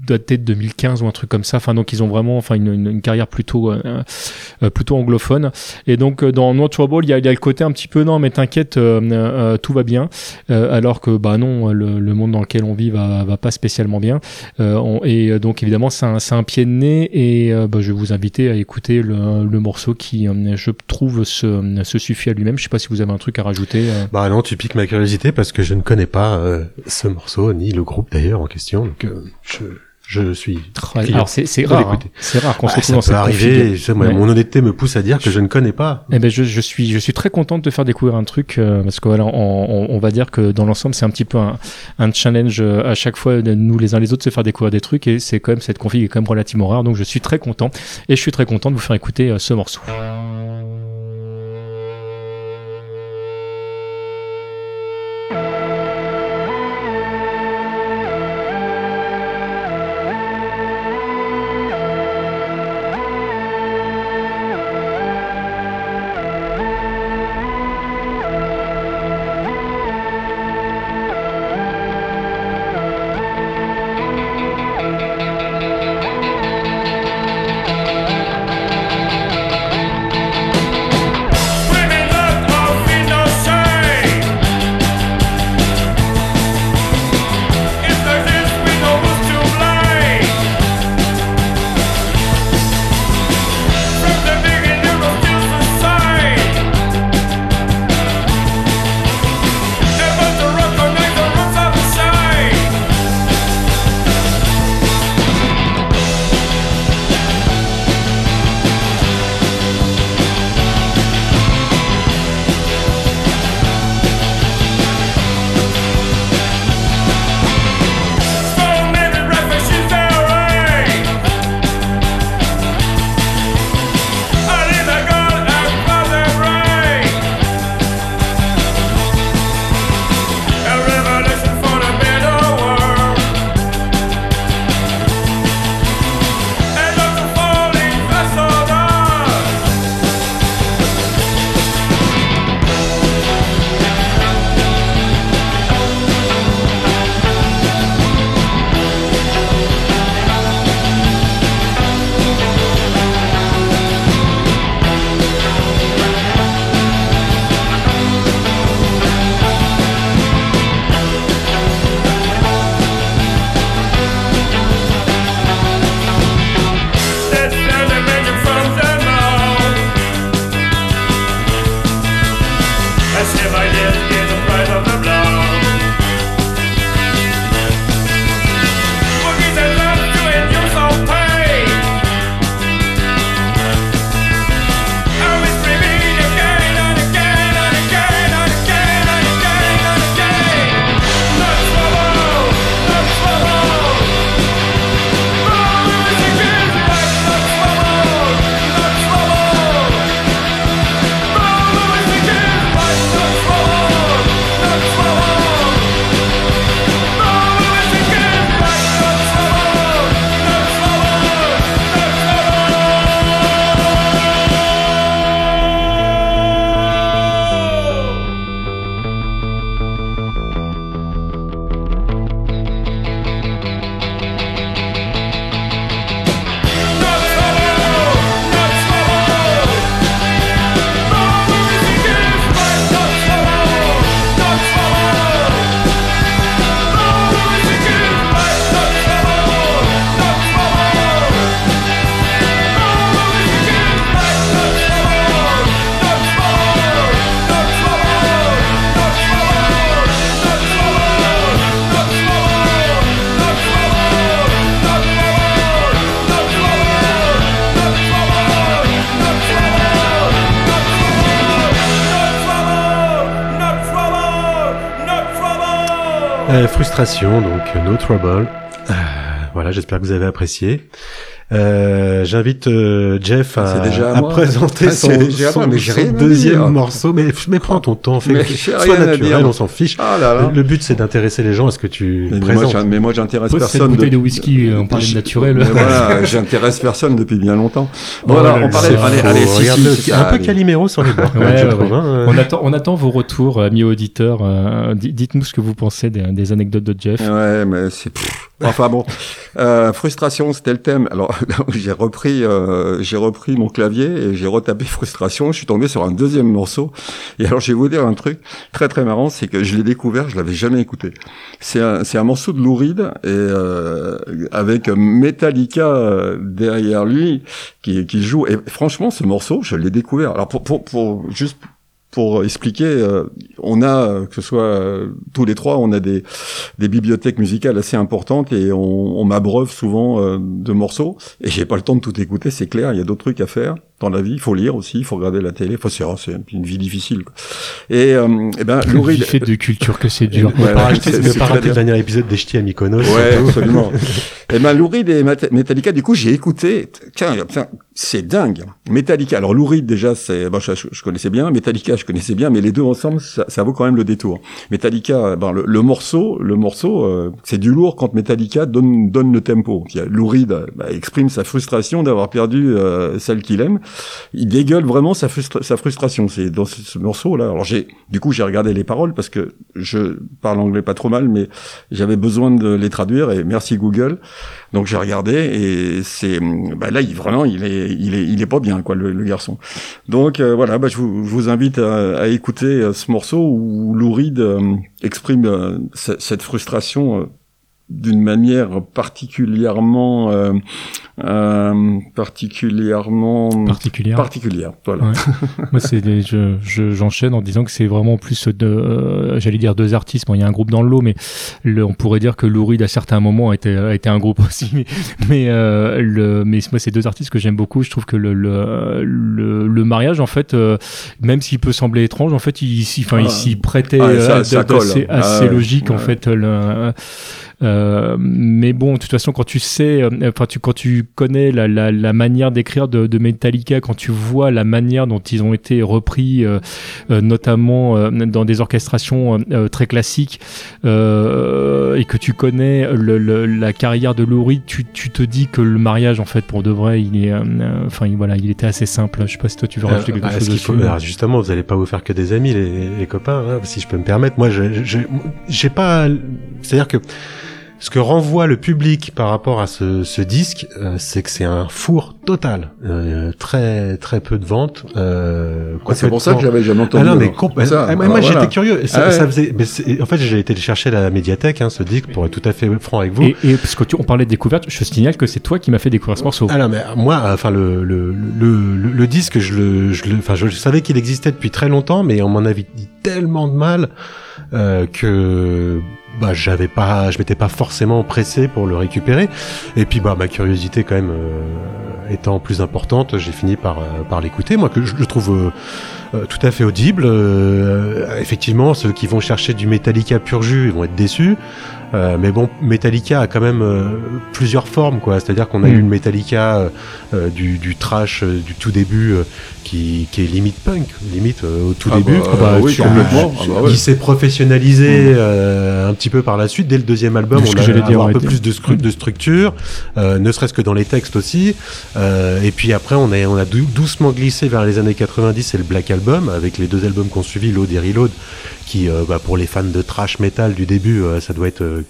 daté de 2015 ou un truc comme ça. Enfin, donc ils ont vraiment, enfin, une, une- une carrière plutôt, euh, euh, plutôt anglophone. Et donc euh, dans No Trouble, il y a, y a le côté un petit peu non, mais t'inquiète, euh, euh, tout va bien. Alors que bah non, le, le monde dans lequel on vit va, va pas spécialement bien. On- et donc évidemment, c'est un, un pied de nez. Et bah, je vais vous inviter à écouter le, le morceau qui, je trouve, se, se suffit à lui-même. Je sais pas si vous avez un truc à rajouter. Bah non, tu piques ma curiosité parce que je ne connais pas ce morceau ni le groupe d'ailleurs en question. Donc je je suis. client Alors c'est c'est de rare, hein. c'est rare qu'on se Ah, retrouve ça dans peut arriver. je Ouais. Mon honnêteté me pousse à dire que je ne connais pas. Eh ben je, je suis je suis très content de te faire découvrir un truc euh, parce que voilà on, on, on va dire que dans l'ensemble c'est un petit peu un, un challenge euh, à chaque fois de nous les uns les autres se faire découvrir des trucs et c'est quand même cette config est quand même relativement rare donc je suis très content et je suis très content de vous faire écouter euh, ce morceau. Donc euh, No Trouble. Euh, voilà, j'espère que vous avez apprécié. Euh, J'invite euh, Jeff C'est déjà à moi. présenter Ah, son, déjà moi, deuxième morceau. Mais, mais prends ton temps, fais sois naturel, on s'en fiche. Ah là là. Le, but c'est d'intéresser les gens à ce que tu Mais moi, présentes. j'in- mais moi, j'intéresse Pose cette personne. bouteille de whisky, euh, on parlait de naturel. Mais voilà, j'intéresse personne depuis bien longtemps. Oh Voilà, là on parlait. Allez, allez, un peu. Calimero sur les bords. Hein, euh. on, attend, on attend vos retours, amis auditeurs. euh, di- Dites-nous ce que vous pensez des, anecdotes de Jeff. Ouais, mais c'est. Enfin bon, euh, frustration, c'était le thème. Alors j'ai repris, euh, j'ai repris mon clavier et j'ai retapé frustration. Je suis tombé sur un deuxième morceau. Et alors je vais vous dire un truc très très marrant, c'est que je l'ai découvert, je l'avais jamais écouté. C'est un, c'est un morceau de Lou Reed et euh, avec Metallica euh, derrière lui qui, qui joue. Et franchement, ce morceau, je l'ai découvert. Alors pour, pour, pour juste pour expliquer, euh, on a, euh, que ce soit euh, tous les trois, on a des, des bibliothèques musicales assez importantes et on, on m'abreuve souvent euh, de morceaux et j'ai pas le temps de tout écouter, c'est clair, il y a d'autres trucs à faire dans la vie, il faut lire aussi, il faut regarder la télé, faut c'est c'est une vie difficile. quoi. Et, euh, et ben Le Lou Reed- fait de culture que c'est dur. Ouais, pas racheter, le dernier épisode des Ch'tis à Mykonos. Ouais, absolument. et ben Lou Reed et Met- Metallica, du coup, j'ai écouté. Tiens, tiens, c'est dingue. Metallica. Alors Lou Reed, déjà, c'est, ben, je, je connaissais bien. Metallica, je connaissais bien, mais les deux ensemble, ça, ça vaut quand même le détour. Metallica, ben, le, morceau, le morceau, euh, c'est du lourd quand Metallica donne donne le tempo. Lou Reed ben, exprime sa frustration d'avoir perdu euh, celle qu'il aime. Il dégueule vraiment sa frustration. C'est dans ce, ce morceau-là. Alors j'ai, du coup, j'ai regardé les paroles parce que je parle anglais pas trop mal, mais j'avais besoin de les traduire et merci Google. Donc j'ai regardé et c'est bah là il vraiment il est il est il est pas bien quoi le, le garçon. Donc euh, voilà bah je vous, je vous invite à, à écouter euh, ce morceau où Lou Reed euh, exprime euh, ce- cette frustration d'une manière particulièrement euh, euh, particulièrement Particulière. particulière voilà Ouais. Moi, c'est je, je- j'enchaîne en disant que c'est vraiment plus de, euh, j'allais dire deux artistes. Bon, il y a un groupe dans le lot, mais le- on pourrait dire que Lou Reed à certains moments a été, a été un groupe aussi. Mais, mais, euh, le, mais moi, c'est deux artistes que j'aime beaucoup. Je trouve que le, le, le, le mariage, en fait, euh, même s'il peut sembler étrange, en fait, il, s'y- enfin, Ah. il s'y prêtait Ah, euh, ça- ça d'assez Ah, assez ouais. logique, en fait. Le, euh, mais bon, de toute façon, quand tu sais, euh, enfin, tu, quand tu connais la, la, la manière d'écrire de, de Metallica, quand tu vois la manière dont ils ont été repris, euh, euh, notamment euh, dans des orchestrations très classiques, euh, et que tu connais le, le- la carrière de Lou Reed, tu, tu te dis que le mariage, en fait, pour de vrai, il est, enfin, il- voilà, il était assez simple. Je sais pas si toi tu veux rajouter quelque bah, chose dessus. faut- alors, justement, vous allez pas vous faire que des amis, les, les copains, hein, si je peux me permettre. Moi, j'ai pas, c'est-à-dire que ce que renvoie le public par rapport à ce, ce disque, euh, c'est que c'est un four total, Euh, très très peu de ventes. Euh, Ah, c'est pour ça que j'avais jamais entendu, Ah non, mais Ça, ah, moi, voilà. j'étais curieux. Ça, Ah ouais. ça faisait, mais c'est- en fait, j'ai été chercher à la médiathèque, hein, ce disque, pour être tout à fait franc avec vous. Et, et parce que tu, on parlait de découverte, je signale que c'est toi qui m'as fait découvrir ce morceau. Ah non, mais moi, enfin le le, le, le, le disque, je le, je le, enfin, je savais qu'il existait depuis très longtemps, mais on m'en avait dit tellement de mal euh, que bah j'avais pas, je m'étais pas forcément pressé pour le récupérer. Et puis bah ma curiosité quand même euh, étant plus importante, j'ai fini par euh, par l'écouter. Moi que je le trouve euh, tout à fait audible. Effectivement, ceux qui vont chercher du Metallica pur jus, ils vont être déçus. Euh, mais bon, Metallica a quand même euh, plusieurs formes, quoi. C'est-à-dire qu'on a Mm. eu une Metallica euh, euh, du, du trash euh, du tout début euh, qui, qui est limite punk, limite euh, au tout Ah début. bah, quoi. euh, oui, complètement. Ah bah ouais. Qui s'est professionnalisé euh, un petit peu par la suite. Dès le deuxième album, on a dire, avoir un peu plus de, scru- de structure, euh, ne serait-ce que dans les textes aussi. Euh, et puis après, on a, on a dou- doucement glissé vers les années 90 et le Black Album, avec les deux albums qu'on suivi, Load et Reload, qui, euh, bah, pour les fans de trash metal du début, euh, ça doit être,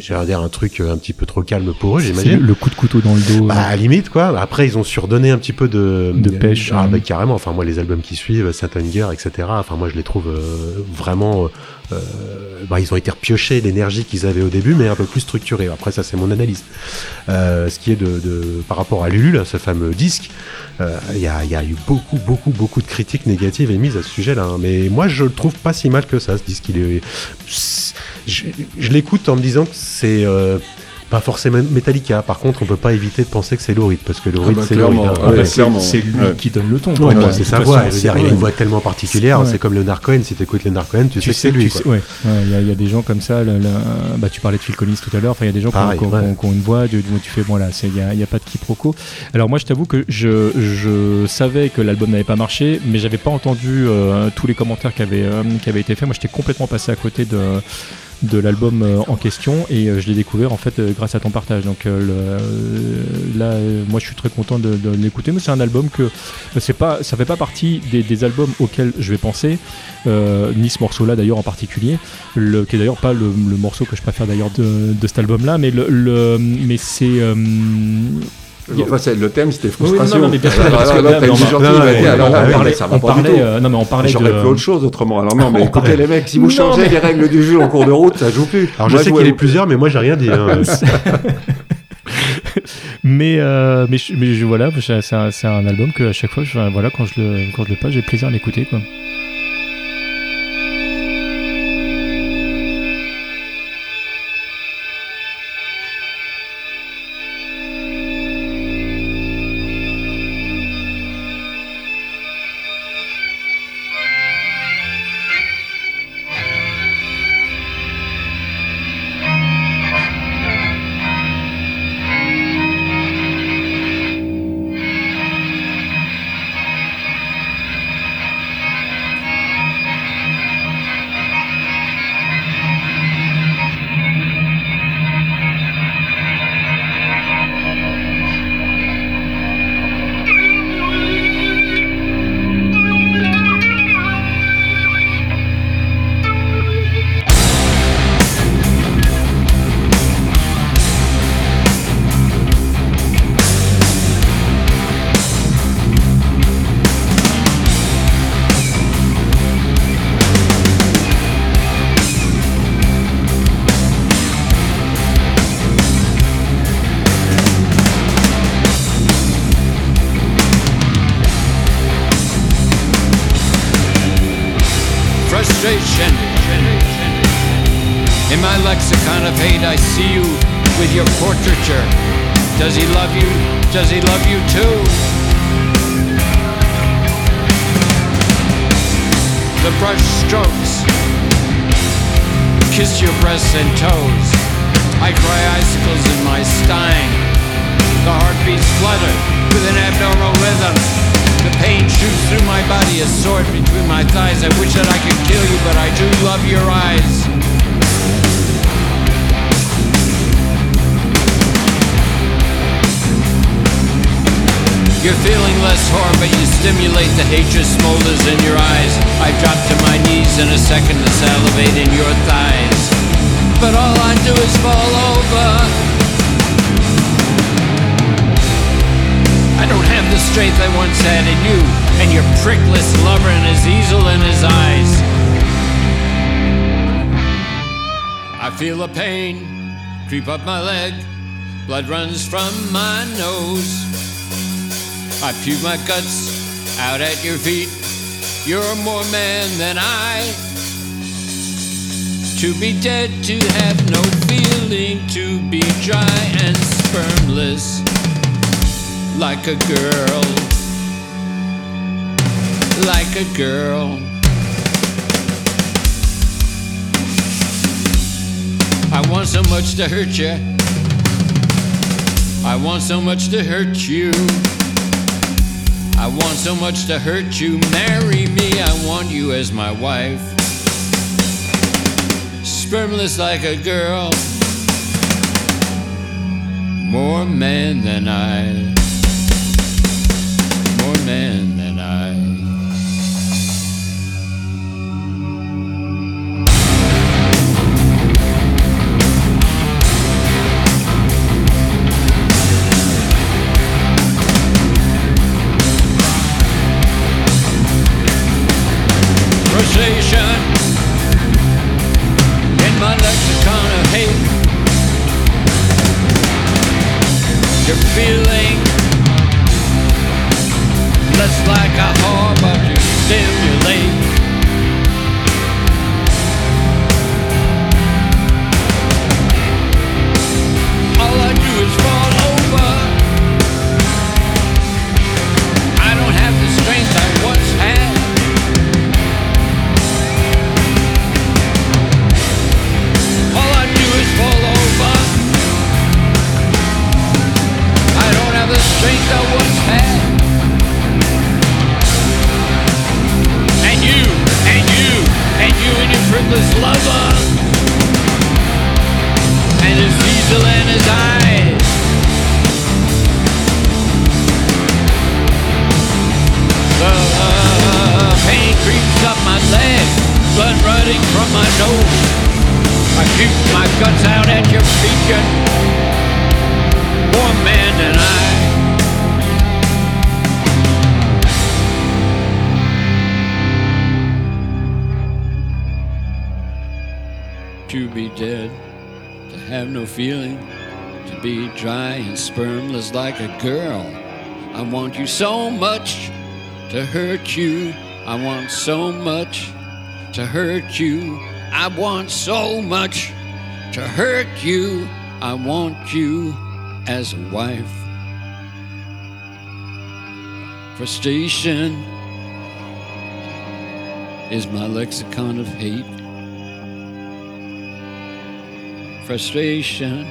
j'allais dire, un truc euh, un petit peu trop calme pour eux, j'imagine. le, coup de couteau dans le dos. Bah, à la limite, quoi. Après, ils ont surdonné un petit peu de, De pêche, Ah, hein. bah, carrément. Enfin, moi, les albums qui suivent, Satan Gear, etc. Enfin, moi, je les trouve euh, vraiment. euh, bah, ils ont été repiochés l'énergie qu'ils avaient au début, mais un peu plus structurée. Après, ça, c'est mon analyse. Euh, ce qui est de, de par rapport à Lulu, là, ce fameux disque, il y, a, il y a eu beaucoup, beaucoup, beaucoup de critiques négatives émises à ce sujet-là. hein. Mais moi, je le trouve pas si mal que ça. Ce disque, il est, je, je l'écoute en me disant que c'est euh, Pas forcément Metallica. Par contre, on peut pas éviter de penser que c'est Lou Reed parce que Lou Ah Reed, bah, c'est Lou clairement. Reed, hein. Ah bah. C'est lui Ouais. qui donne le ton. Ouais, bah, c'est sa voix. il a une voix tellement particulière. Ouais. C'est comme Leonard Cohen. Si t'écoutes Leonard Cohen, tu, sais que c'est lui. tu il y, a- il y a des gens comme ça. le- le- bah, tu parlais de Phil Collins tout à l'heure. Enfin, il y a des gens qui ont- Pareil, qui ont, ouais. qui ont- qui ont une voix. Du, du- tu fais bon là, il n'y a, y a pas de quiproquo. Alors moi, je t'avoue que je, je savais que l'album n'avait pas marché, mais j'avais pas entendu euh, tous les commentaires qui avaient, euh, qui avaient été faits. Moi, j'étais complètement passé à côté de de l'album euh, en question et euh, je l'ai découvert en fait euh, grâce à ton partage. Donc là moi je suis très content de, de l'écouter mais c'est un album que c'est pas ça fait pas partie des, des albums auxquels je vais penser euh, ni ce morceau là d'ailleurs en particulier le, qui est d'ailleurs pas le, le morceau que je préfère d'ailleurs de, de cet album là mais le, le- mais c'est euh, Enfin, c'est- le thème, c'était Oui, oui, frustration. non, non, mais parce que là, on parlait- euh, non, mais on parlait J'aurais de- fait autre chose autrement. Alors non, mais écoutez les mecs, si vous changez les règles du jeu en cours de route, ça joue plus. Alors je sais qu'il est plusieurs, mais moi j'ai rien dit. hein. mais euh, mais, je- mais je- voilà c'est c'est un, un album que à chaque fois je, voilà quand je le quand je le passe j'ai plaisir à l'écouter quoi do love your eyes. You're feeling less horror, but you stimulate the hatred smolders in your eyes. I drop to my knees in a second to salivate in your thighs. But all I do is fall over. I don't have the strength I once had in you, and your prickless lover and his easel in his eyes. I feel a pain creep up my leg, blood runs from my nose. I puke my guts out at your feet. You're more man than I. To be dead, to have no feeling, to be dry and spermless, like a girl. Like a girl. I want so much to hurt you. I want so much to hurt you. I want so much to hurt you. Marry me, I want you as my wife. Spermless like a girl. More man than I. More man to hurt you. I want so much to hurt you. I want so much to hurt you. I want you as a wife. Frustration is my lexicon of hate. Frustration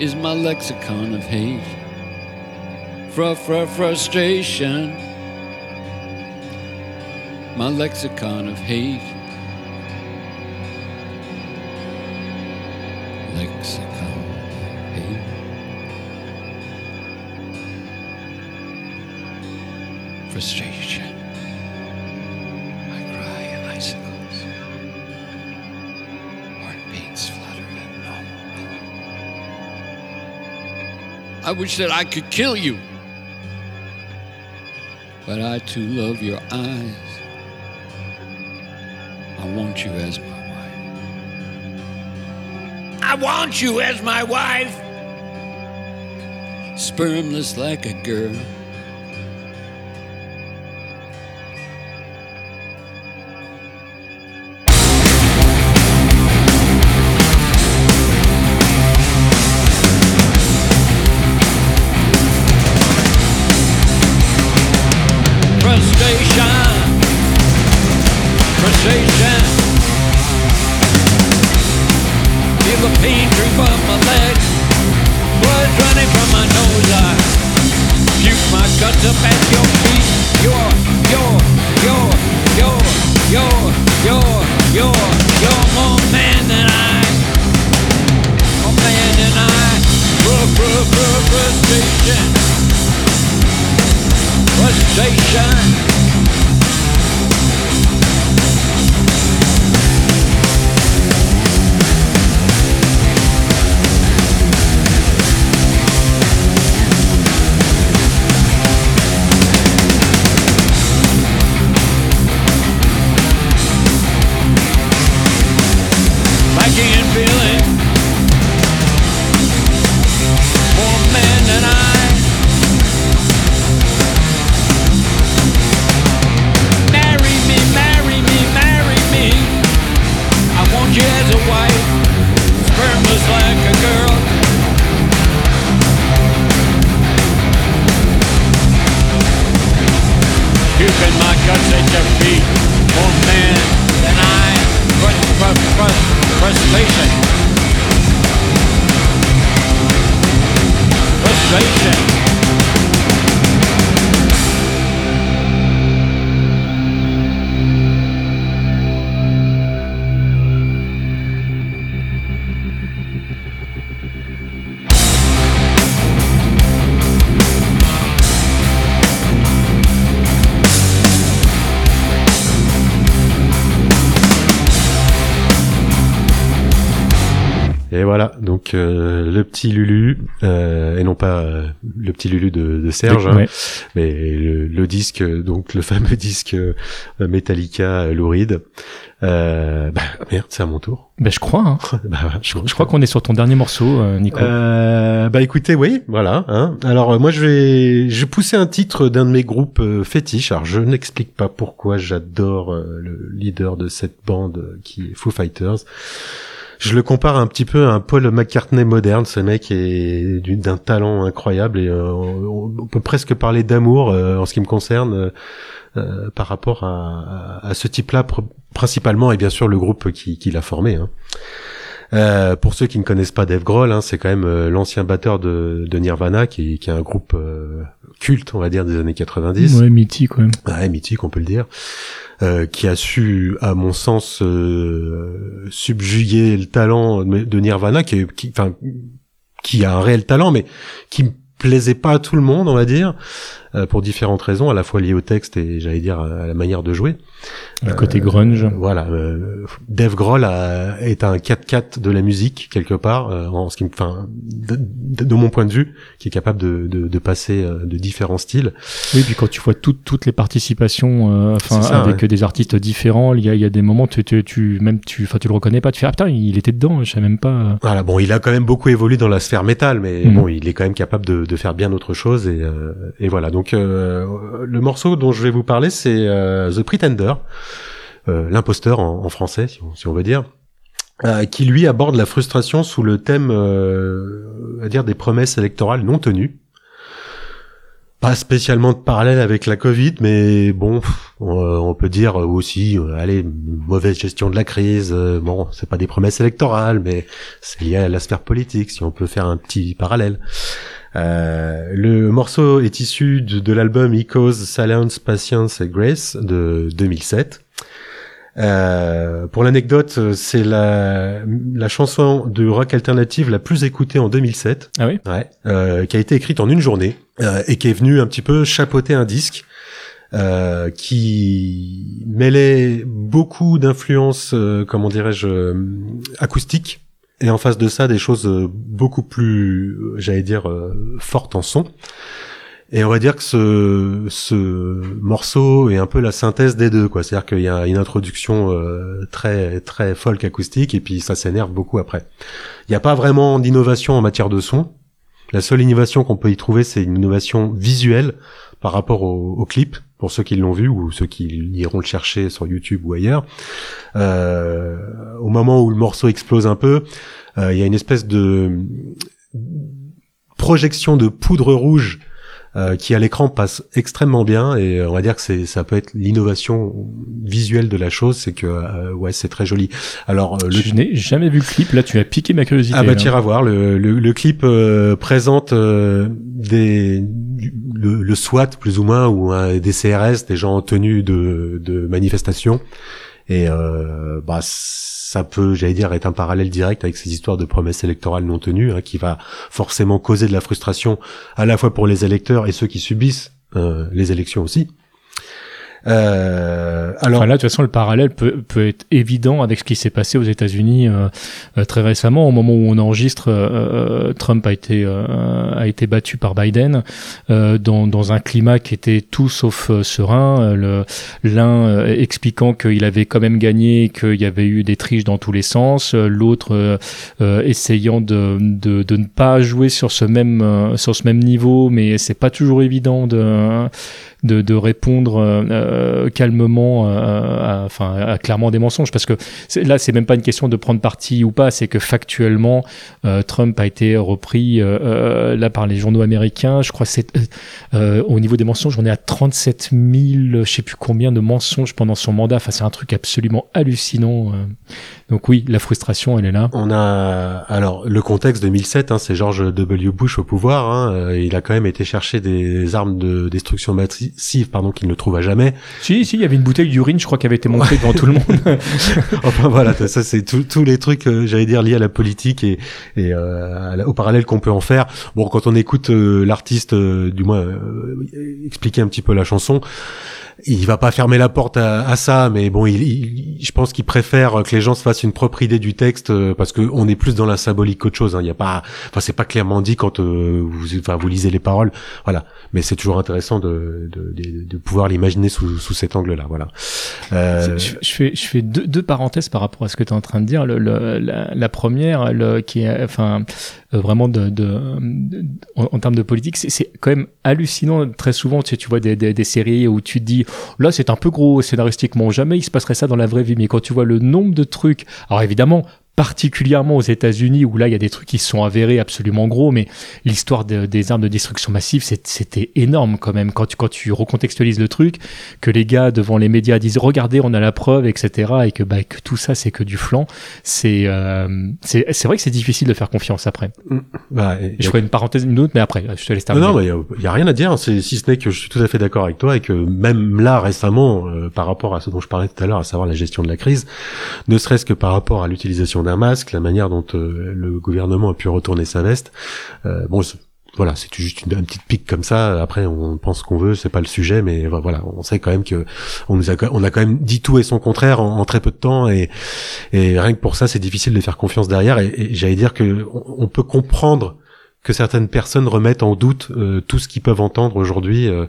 is my lexicon of hate. Fr fr frustration, my lexicon of hate. Lexicon of hate. Frustration. I cry in icicles. Heartbeats flutter at normal. I wish that I could kill you. But I too love your eyes. I want you as my wife. I want you as my wife. Spermless like a girl. Petit Lulu, euh, et non pas euh, le petit Lulu de, de Serge, hein, Ouais. mais le, le disque, donc le fameux disque euh, Metallica euh, Lou Reed. Euh, bah merde, c'est à mon tour. Ben, je crois. Hein. Bah, Je, je crois qu'on est sur ton dernier morceau, Nico. Euh, bah écoutez, oui, voilà. Hein. Alors moi je vais, je vais pousser un titre d'un de mes groupes fétiches. Alors je n'explique pas pourquoi j'adore le leader de cette bande qui est Foo Fighters. Je le compare un petit peu à un Paul McCartney moderne. Ce mec est d'un talent incroyable et euh, on, peut presque parler d'amour euh, en ce qui me concerne. euh, euh, par rapport à, ce type-là pr- principalement et bien sûr le groupe qui, qui l'a formé. Hein. Euh, pour ceux qui ne connaissent pas Dave Grohl, hein, c'est quand même l'ancien batteur de, de Nirvana, qui, qui est un groupe culte, on va dire, des années 90. Ouais, mythique, quand même. Ouais, mythique, on peut le dire. Euh, qui a su, à mon sens, euh, subjuguer le talent de Nirvana, qui, qui, a un réel talent, mais qui plaisait pas à tout le monde, on va dire. Euh, pour différentes raisons, à la fois liées au texte et j'allais dire à la manière de jouer. Le côté grunge. Voilà, euh, Dave Grohl a- est un 4-4 de la musique quelque part, euh, en ce qui, enfin, de, de- de mon point de vue, qui est capable de, de, de passer euh, de différents styles. Oui, puis quand tu vois toutes toutes les participations, euh, enfin avec ouais. des artistes différents, il y a, il y a des moments tu, tu, tu même tu, enfin tu le reconnais pas, tu fais ah putain il était dedans, je sais même pas. Voilà, bon, il a quand même beaucoup évolué dans la sphère métal, mais Mhm. bon, il est quand même capable de, de faire bien autre chose et, euh, et voilà. Donc, euh, le morceau dont je vais vous parler, c'est euh, The Pretender, euh, l'imposteur en, français, si on, veut dire, qui lui aborde la frustration sous le thème, à dire des promesses électorales non tenues. Pas spécialement de parallèle avec la Covid, mais bon, on, peut dire aussi, allez, mauvaise gestion de la crise. bon, c'est pas des promesses électorales, mais c'est lié à la sphère politique, si on peut faire un petit parallèle. Euh, le morceau est issu de, de l'album Echoes, Silence, Patience et Grace de 2007. Euh, pour l'anecdote, c'est la, la chanson de rock alternative la plus écoutée en 2007. Ah oui? Ouais. Euh, qui a été écrite en une journée euh, et qui est venue un petit peu chapeauter un disque qui mêlait beaucoup d'influences, comment dirais-je, acoustiques et en face de ça des choses euh, beaucoup plus, euh, j'allais dire, euh, fortes en son. Et on va dire que ce, ce morceau est un peu la synthèse des deux, quoi. C'est-à-dire qu'il y a une introduction euh, très très folk acoustique et puis ça s'énerve beaucoup après. Il n'y a pas vraiment d'innovation en matière de son. La seule innovation qu'on peut y trouver, c'est une innovation visuelle par rapport au, au clip, pour ceux qui l'ont vu ou ceux qui iront le chercher sur YouTube ou ailleurs. Euh, au moment où le morceau explose un peu, euh, il y a une espèce de projection de poudre rouge euh, qui à l'écran passe extrêmement bien. Et euh, on va dire que c'est ça peut être l'innovation visuelle de la chose. C'est que euh, ouais c'est très joli. Alors euh, le Je n'ai jamais vu le clip, là tu as piqué ma curiosité. ah bah là. t'iras voir. Le, le, le clip euh, présente euh, des le, le SWAT plus ou moins ou des CRS des gens en tenue de, de manifestation et euh, bah ça peut j'allais dire être un parallèle direct avec ces histoires de promesses électorales non tenues hein, qui va forcément causer de la frustration à la fois pour les électeurs et ceux qui subissent euh, les élections aussi euh, alors Enfin, là, de toute façon, le parallèle peut, peut être évident avec ce qui s'est passé aux États-Unis euh, euh, très récemment. Au moment où on enregistre, euh, euh, Trump a été euh, a été battu par Biden dans, dans un climat qui était tout sauf serein. Le- L'un expliquant qu'il avait quand même gagné, qu'il y avait eu des triches dans tous les sens. L'autre essayant de, de, de ne pas jouer sur ce même sur ce même niveau, mais c'est pas toujours évident de de, de répondre euh, calmement euh, à, enfin, à clairement des mensonges parce que là c'est même pas une question de prendre parti ou pas c'est que factuellement euh, Trump a été repris euh, là par les journaux américains je crois c'est au niveau des mensonges on est à 37 000 je sais plus combien de mensonges pendant son mandat enfin c'est un truc absolument hallucinant donc oui la frustration elle est là On a alors le contexte 2007, hein, c'est George W. Bush au pouvoir. Hein, il a quand même été chercher des armes de destruction massive, pardon, qu'il ne trouva jamais. si si il y avait une bouteille d'urine je crois qui avait été montrée devant tout le monde enfin voilà, ça c'est tous les trucs, euh, j'allais dire liés à la politique et, et euh, au parallèle qu'on peut en faire. Bon, quand on écoute euh, l'artiste, euh, du moins expliquer un petit peu la chanson, il va pas fermer la porte à, à ça, mais bon, il, il- je pense qu'il préfère que les gens se fassent une propre idée du texte euh, parce que on est plus dans la symbolique qu'autre chose. hein. Il y a pas, enfin c'est pas clairement dit quand euh, vous, vous lisez les paroles, voilà. Mais c'est toujours intéressant de, de, de, de pouvoir l'imaginer sous, sous cet angle-là, voilà. Euh, Je, fais, je fais deux, deux parenthèses par rapport à ce que tu es en train de dire. Le, le- la, la première, le, qui est, enfin, vraiment de, en, termes de politique, c'est- quand même hallucinant. Très souvent, tu vois des, des, des séries où tu te dis, là, c'est un peu gros scénaristiquement. Jamais il se passerait ça dans la vraie vie. Mais quand tu vois le nombre de trucs, alors évidemment, particulièrement aux États-Unis où là il y a des trucs qui se sont avérés absolument gros, mais l'histoire de- des armes de destruction massive c'était énorme quand même quand tu, quand tu recontextualises le truc, que les gars devant les médias disent regardez on a la preuve etc et que bah que tout ça c'est que du flanc, c'est euh, c'est c'est vrai que c'est difficile de faire confiance après. bah, et- Je ferai une parenthèse une autre mais après je te laisse terminer. non, il y, a- a rien à dire. hein. Si ce n'est que je suis tout à fait d'accord avec toi et que même là récemment, euh, par rapport à ce dont je parlais tout à l'heure, à savoir la gestion de la crise, ne serait-ce que par rapport à l'utilisation d'un masque, la manière dont euh, le gouvernement a pu retourner sa veste. euh, bon, voilà, c'est juste une, petite pique comme ça. Après, on pense qu'on veut, c'est pas le sujet, mais voilà, on sait quand même que on nous a, quand même dit tout et son contraire en, très peu de temps, et, rien que pour ça, c'est difficile de faire confiance derrière. Et, et j'allais dire que on, on peut comprendre que certaines personnes remettent en doute euh, tout ce qu'ils peuvent entendre aujourd'hui euh,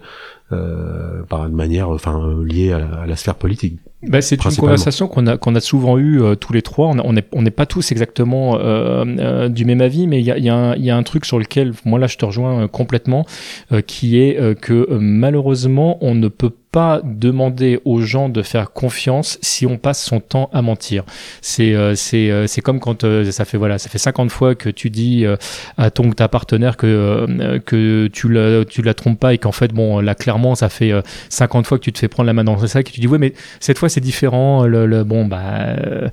euh, par une manière, enfin liée à la, à la sphère politique. Bah, c'est une conversation qu'on a qu'on a souvent eu euh, tous les trois. On n'est on n'est pas tous exactement euh, euh, du même avis, mais il y a, il y, a un- il y a un truc sur lequel moi là je te rejoins euh, complètement, euh, qui est euh, que malheureusement on ne peut pas demander aux gens de faire confiance si on passe son temps à mentir. C'est euh, c'est euh, c'est comme quand euh, ça fait voilà ça fait 50 fois que tu dis euh, à ton ta partenaire que euh, que tu la tu la trompes pas et qu'en fait bon là clairement ça fait euh, 50 fois que tu te fais prendre la main dans le sac et tu dis ouais mais cette fois c'est différent le, le- bon bah euh,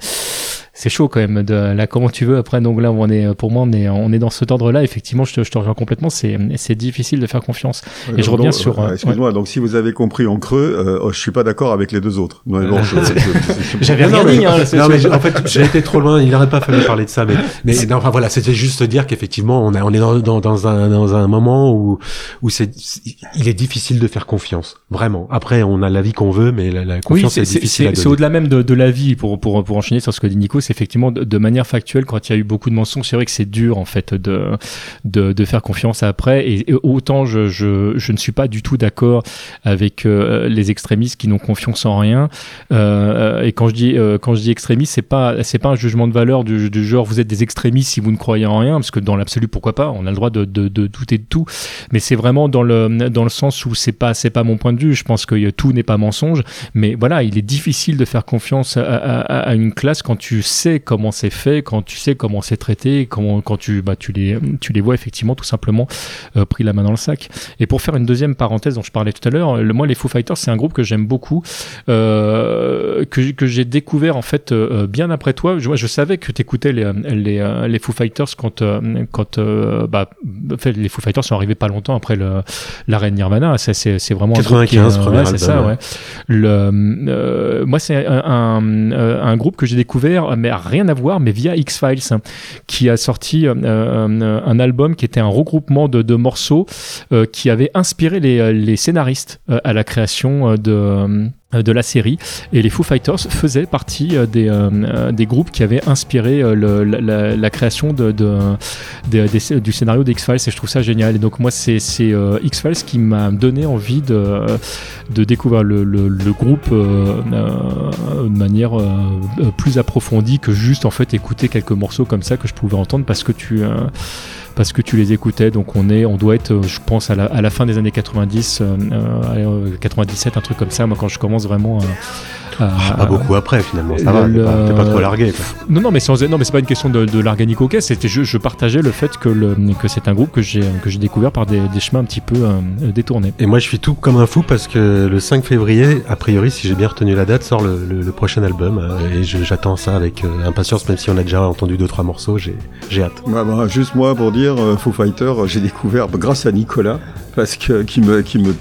c'est chaud quand même de là comment tu veux après donc là on est pour moi on est on est dans cet ordre là effectivement je te, je te rejoins complètement c'est c'est difficile de faire confiance et je reviens donc, sur euh, euh, Excuse-moi, donc si vous avez compris en creux, euh, oh, je suis pas d'accord avec les deux autres. Non, mais bon, je- je- je- je- J'avais rien dit, hein, non, mais en fait, j'ai été trop loin. Il n'aurait pas fallu parler de ça, mais, mais non, enfin voilà, c'était juste dire qu'effectivement, on, a, on est dans, dans, dans un, dans un moment où, où c'est, il est difficile de faire confiance, vraiment. Après, on a l'avis qu'on veut, mais la, la Oui, confiance c'est- est difficile c'est- au-delà même de, de la vie pour, pour, pour enchaîner sur ce que dit Nico, c'est effectivement de, manière factuelle quand il y a eu beaucoup de mensonges, c'est vrai que c'est dur en fait de, de, faire confiance après. Et, autant je, je, je ne suis pas du tout d'accord avec euh, les extrémistes qui n'ont confiance en rien. Euh, et quand je dis euh, quand je dis extrémiste c'est pas c'est pas un jugement de valeur du, genre vous êtes des extrémistes si vous ne croyez en rien parce que dans l'absolu pourquoi pas on a le droit de, de, douter de tout. Mais c'est vraiment dans le dans le sens où c'est pas c'est pas mon point de vue. Je pense que tout n'est pas mensonge. Mais voilà il est difficile de faire confiance à- à une classe quand tu sais comment c'est fait quand tu sais comment c'est traité comment quand tu bah tu les tu les vois effectivement tout simplement euh, pris la main dans le sac. Et pour faire une deuxième parenthèse dont je parlais tout à l'heure le moi les Foo Fighters c'est un groupe que j'aime beaucoup euh, que, que j'ai découvert en fait euh, bien après toi. Je, je savais que tu écoutais les, les, les Foo Fighters quand quand bah en fait, les Foo Fighters sont arrivés pas longtemps après le l'arrêt de Nirvana. C'est c'est c'est vraiment un groupe qui est, 95, euh, premier ouais, c'est ça ouais. le, moi, c'est un, un, un groupe que j'ai découvert, mais rien à voir, mais via X-Files, qui a sorti euh, euh, un album qui était un regroupement de, morceaux euh, qui avait inspiré les, scénaristes à la création de de la série. Et les Foo Fighters faisaient partie euh, des, euh, euh, des groupes qui avaient inspiré euh, la, création de, de- du scénario d'X-Files et je trouve ça génial. Et donc moi c'est euh, X-Files qui m'a donné envie de, de découvrir le, le- le groupe euh, euh, de manière euh, euh, plus approfondie que juste en fait écouter quelques morceaux comme ça que je pouvais entendre parce que tu euh, parce que tu les écoutais. Donc on est on doit être euh, je pense à la, fin des années 90 euh, euh, 97 un truc comme ça. Moi quand je commence vraiment Ah, pas beaucoup après, finalement, ça va, le- t'es pas- t'es pas trop largué, quoi. non non mais sans non mais c'est pas une question de, de larganique ok c'était je, je partageais le fait que le que c'est un groupe que j'ai que j'ai découvert par des, des chemins un petit peu euh, détournés Et moi, je suis tout comme un fou parce que le 5 février, a priori, si j'ai bien retenu la date, sort le, le- le prochain album. euh, Et je- j'attends ça avec euh, impatience, même si on a déjà entendu deux, trois morceaux, j'ai j'ai hâte. Bah, bah, juste moi pour dire, euh, Foo Fighter, euh, j'ai découvert bah, grâce à Nicolas, parce que qui me qui me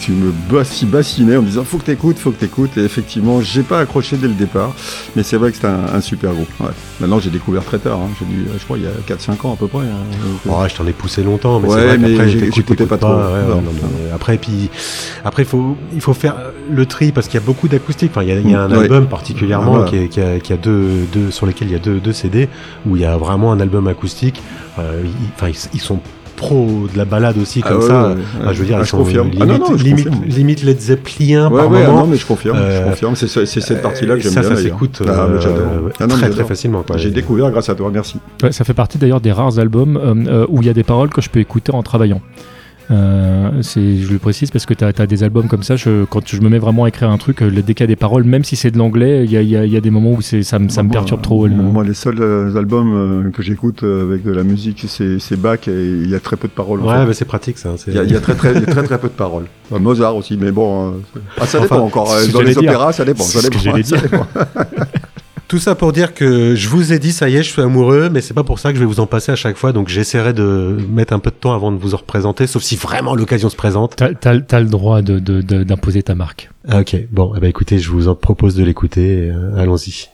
qui me bassi- bassinait en me disant faut que t'écoutes, faut que t'écoutes. Et effectivement, j'ai pas accroché dès le départ, mais c'est vrai que c'est un, un super groupe. Ouais. Maintenant, j'ai découvert très tard. hein. J'ai dû, euh, je crois, il y a 4-5 ans à peu près. hein. Ouais, je t'en ai poussé longtemps, mais Ouais, c'est vrai j'écoutais pas trop. ouais, ouais, Non, non, mais après, puis après, il faut, il faut faire le tri parce qu'il y a beaucoup d'acoustiques. Enfin, il y a, il y a un album particulièrement Ah, voilà. qui, est- qui a, qui a deux, deux, sur lesquels il y a deux, deux CD où il y a vraiment un album acoustique. Euh, Enfin, ils, ils sont pros de la balade aussi Ah comme ouais, ça. ouais, ouais. Enfin, je veux dire, Ah, ils sont limite, Ah non, non, je limite, confirme. limite Led Zeppelin Ouais, par ouais, moment. non, mais je confirme, je Euh, confirme. C'est cette partie-là que j'aime ça, bien. ça d'ailleurs. s'écoute Ah, euh, euh, Ah, très très facilement. quoi. J'ai découvert grâce à toi, merci. Ouais, ça fait partie d'ailleurs des rares albums euh, où il y a des paroles que je peux écouter en travaillant. Euh, c'est, je le précise parce que tu as, des albums comme ça, je, quand je me mets vraiment à écrire un truc, dès qu'il y a des paroles, même si c'est de l'anglais, il y a, il y a- il y a des moments où ça, me- perturbe trop. le- Moi, les seuls euh, albums euh, que j'écoute euh, avec de la musique, c'est c'est Bach et il y a très peu de paroles. Ouais, bah, c'est pratique ça. c'est- Il y, a, il y a très très, il y a très très peu de paroles. Mozart aussi, mais bon. ah, ça Enfin, dépend encore. Dans les opéras, ça dépend. Ça C'est ce que dépend. Tout ça pour dire que je vous ai dit, ça y est, je suis amoureux, mais c'est pas pour ça que je vais vous en passer à chaque fois, donc j'essaierai de mettre un peu de temps avant de vous en représenter, sauf si vraiment l'occasion se présente. T'as, t'as- t'as le droit de, de- de- d'imposer ta marque. Ah, ok, bon, eh ben, écoutez, je vous en propose de l'écouter, euh, allons-y.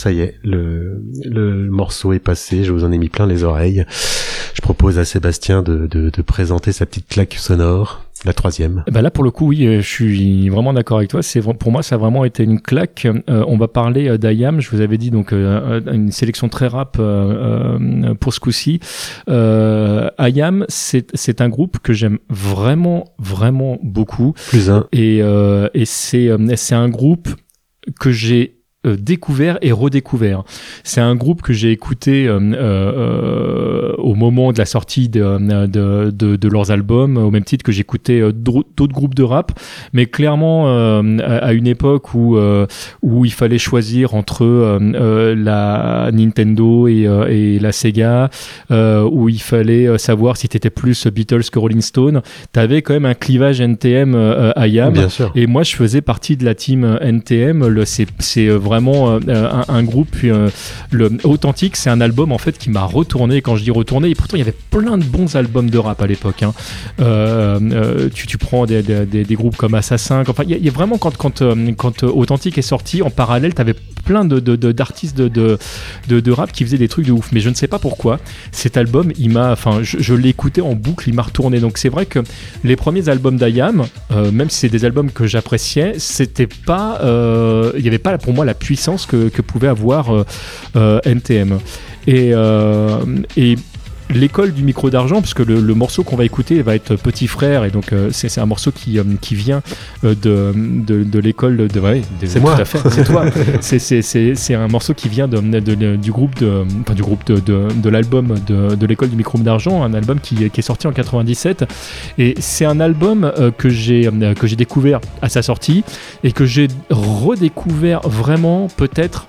ça y est, le, le morceau est passé, je vous en ai mis plein les oreilles. Je propose à Sébastien de, de, de présenter sa petite claque sonore. La troisième. Bah là, pour le coup, oui, euh, je suis vraiment d'accord avec toi. C'est pour moi, ça a vraiment été une claque. Euh, on va parler euh, d'IAM. Je vous avais dit donc euh, une sélection très rap euh, euh pour ce coup-ci. IAM, c'est un groupe que j'aime vraiment, vraiment beaucoup. Plus un. Et, et c'est un groupe que j'ai euh, découvert et redécouvert. C'est un groupe que j'ai écouté euh, euh, au moment de la sortie de, euh, de, de, de leurs albums, au même titre que j'écoutais euh, d'autres groupes de rap, mais clairement à, à, une époque où, où il fallait choisir entre la Nintendo et, et la Sega, où il fallait savoir si t'étais plus Beatles que Rolling Stone, t'avais quand même un clivage NTM à IAM. Et moi, je faisais partie de la team NTM. C'est vraiment euh, un, un groupe. puis, euh, le Authentique, c'est un album en fait qui m'a retourné. Et Quand je dis retourné, et pourtant il y avait plein de bons albums de rap à l'époque. hein. Euh, euh, tu, tu prends des, des, groupes comme Assassin. Enfin, il y, a- vraiment quand quand euh, quand euh, Authentique est sorti, en parallèle, t'avais plein de d'artistes de, de, de, rap qui faisaient des trucs de ouf. Mais je ne sais pas pourquoi cet album, il m'a, enfin, je, écouté en boucle, il m'a retourné. Donc c'est vrai que les premiers albums euh, même si c'est des albums que j'appréciais, c'était pas, euh, il n'y avait pas pour moi la puissance que, pouvait avoir euh, euh, NTM. Et, euh, et l'école du micro d'argent, parce que le, le morceau qu'on va écouter va être Petit Frère, et donc euh, c'est un morceau qui, euh, qui vient euh, de, de, de l'école de. Ouais, C'est tout moi. à fait, c'est toi. C'est- c'est- C'est c'est un morceau qui vient de, du groupe de, enfin, du groupe de, l'album de, de l'école du micro d'argent, un album qui, qui est sorti en 97. Et c'est un album que j'ai que j'ai découvert à sa sortie et que j'ai redécouvert vraiment peut-être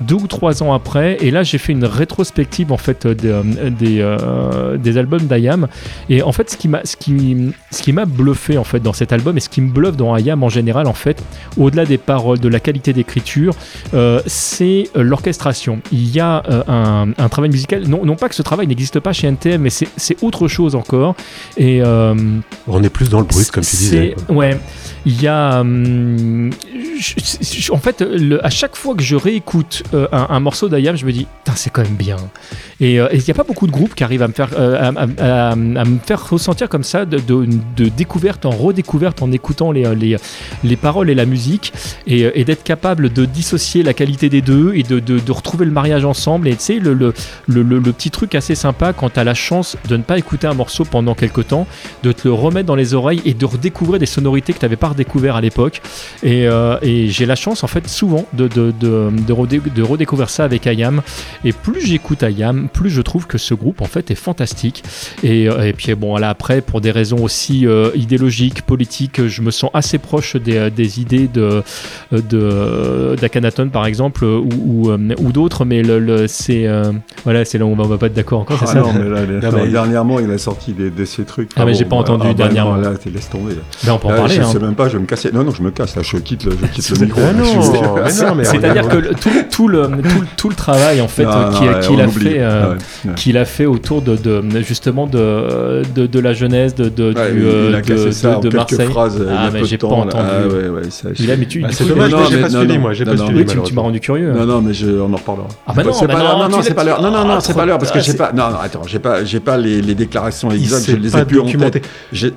deux ou trois ans après. Et là j'ai fait une rétrospective en fait euh, des, euh, des, euh, des albums d'Ayam. Et en fait ce qui m'a ce qui ce qui m'a bluffé en fait dans cet album et ce qui me bluffe dans Ayam en général en fait au-delà des paroles de la qualité d'écriture euh, c'est l'orchestration. Il y a euh, un, un travail musical. Non, non pas que ce travail n'existe pas chez NTM mais c'est autre chose encore. Et On est plus dans le brut, comme tu disais. Ouais, il y a. hum, en fait, à chaque fois que je réécoute euh, un, morceau d'Ayam, je me dis, c'est quand même bien. Et euh, il n'y a pas beaucoup de groupes qui arrivent à me faire, euh, à, me faire ressentir comme ça de, de- découverte en redécouverte en écoutant les, les, les paroles et la musique et, euh, d'être capable de dissocier la qualité des deux et de, de- retrouver le mariage ensemble. Et tu sais, le, le, le- le petit truc assez sympa quand tu as la chance de ne pas écouter un morceau pendant quelques temps, de te le remettre dans les oreilles et de redécouvrir des sonorités que tu n'avais pas redécouvert à l'époque. Et, euh, et j'ai la chance, en fait, souvent de, de, de, de redé- de redécouvrir ça avec Ayam. Et plus j'écoute Ayam, plus je trouve que ce groupe, en fait, est fantastique. Et, euh, et puis, bon, là, après, pour des raisons aussi euh, idéologiques, politiques, je me sens assez proche des, des idées de, d'Akhenaton, par exemple, ou, ou, ou d'autres, mais le, le- c'est, euh, voilà, c'est là où on va, on va pas être d'accord encore, c'est Ah ça non, mais là, les- Non, mais- dernièrement, il a sorti des, de ces trucs. Ah, mais j'ai pas entendu bah, dernièrement. là, laisse tomber. Mais on peut en Là, parler, Je hein. sais même pas, je vais me casser. Non, non, je me casse. Là, je quitte le, je quitte le C'est- micro. Ah non, non, C'est-à-dire que le- tout, tout le, tout, tout le travail en fait Non, euh, non, qu'il ouais, qu'il on a fait, euh, Ouais, ouais. qu'il a fait autour de, de justement de, de, de la jeunesse de, de, Ouais, du, il euh, de, ça de- en de quelques Marseille. phrases, euh, ah mais j'ai pas temps, là. entendu. Ah, ouais, ouais, ça, Il a, mais tu, Bah, c'est dommage, non, j'ai pas non, suivi, non, moi, j'ai non, pas non, suivi, tu- m'as rendu curieux. Non, non, mais on en reparlera. Ah bah non, c'est bah pas non, l'heure. Non, non, l'as c'est pas dit. l'heure. Non, non, Ah, non, c'est pas l'heure parce que j'ai pas. Non, non, attends, j'ai pas, j'ai pas les, déclarations exactes. Je les ai plus en tête.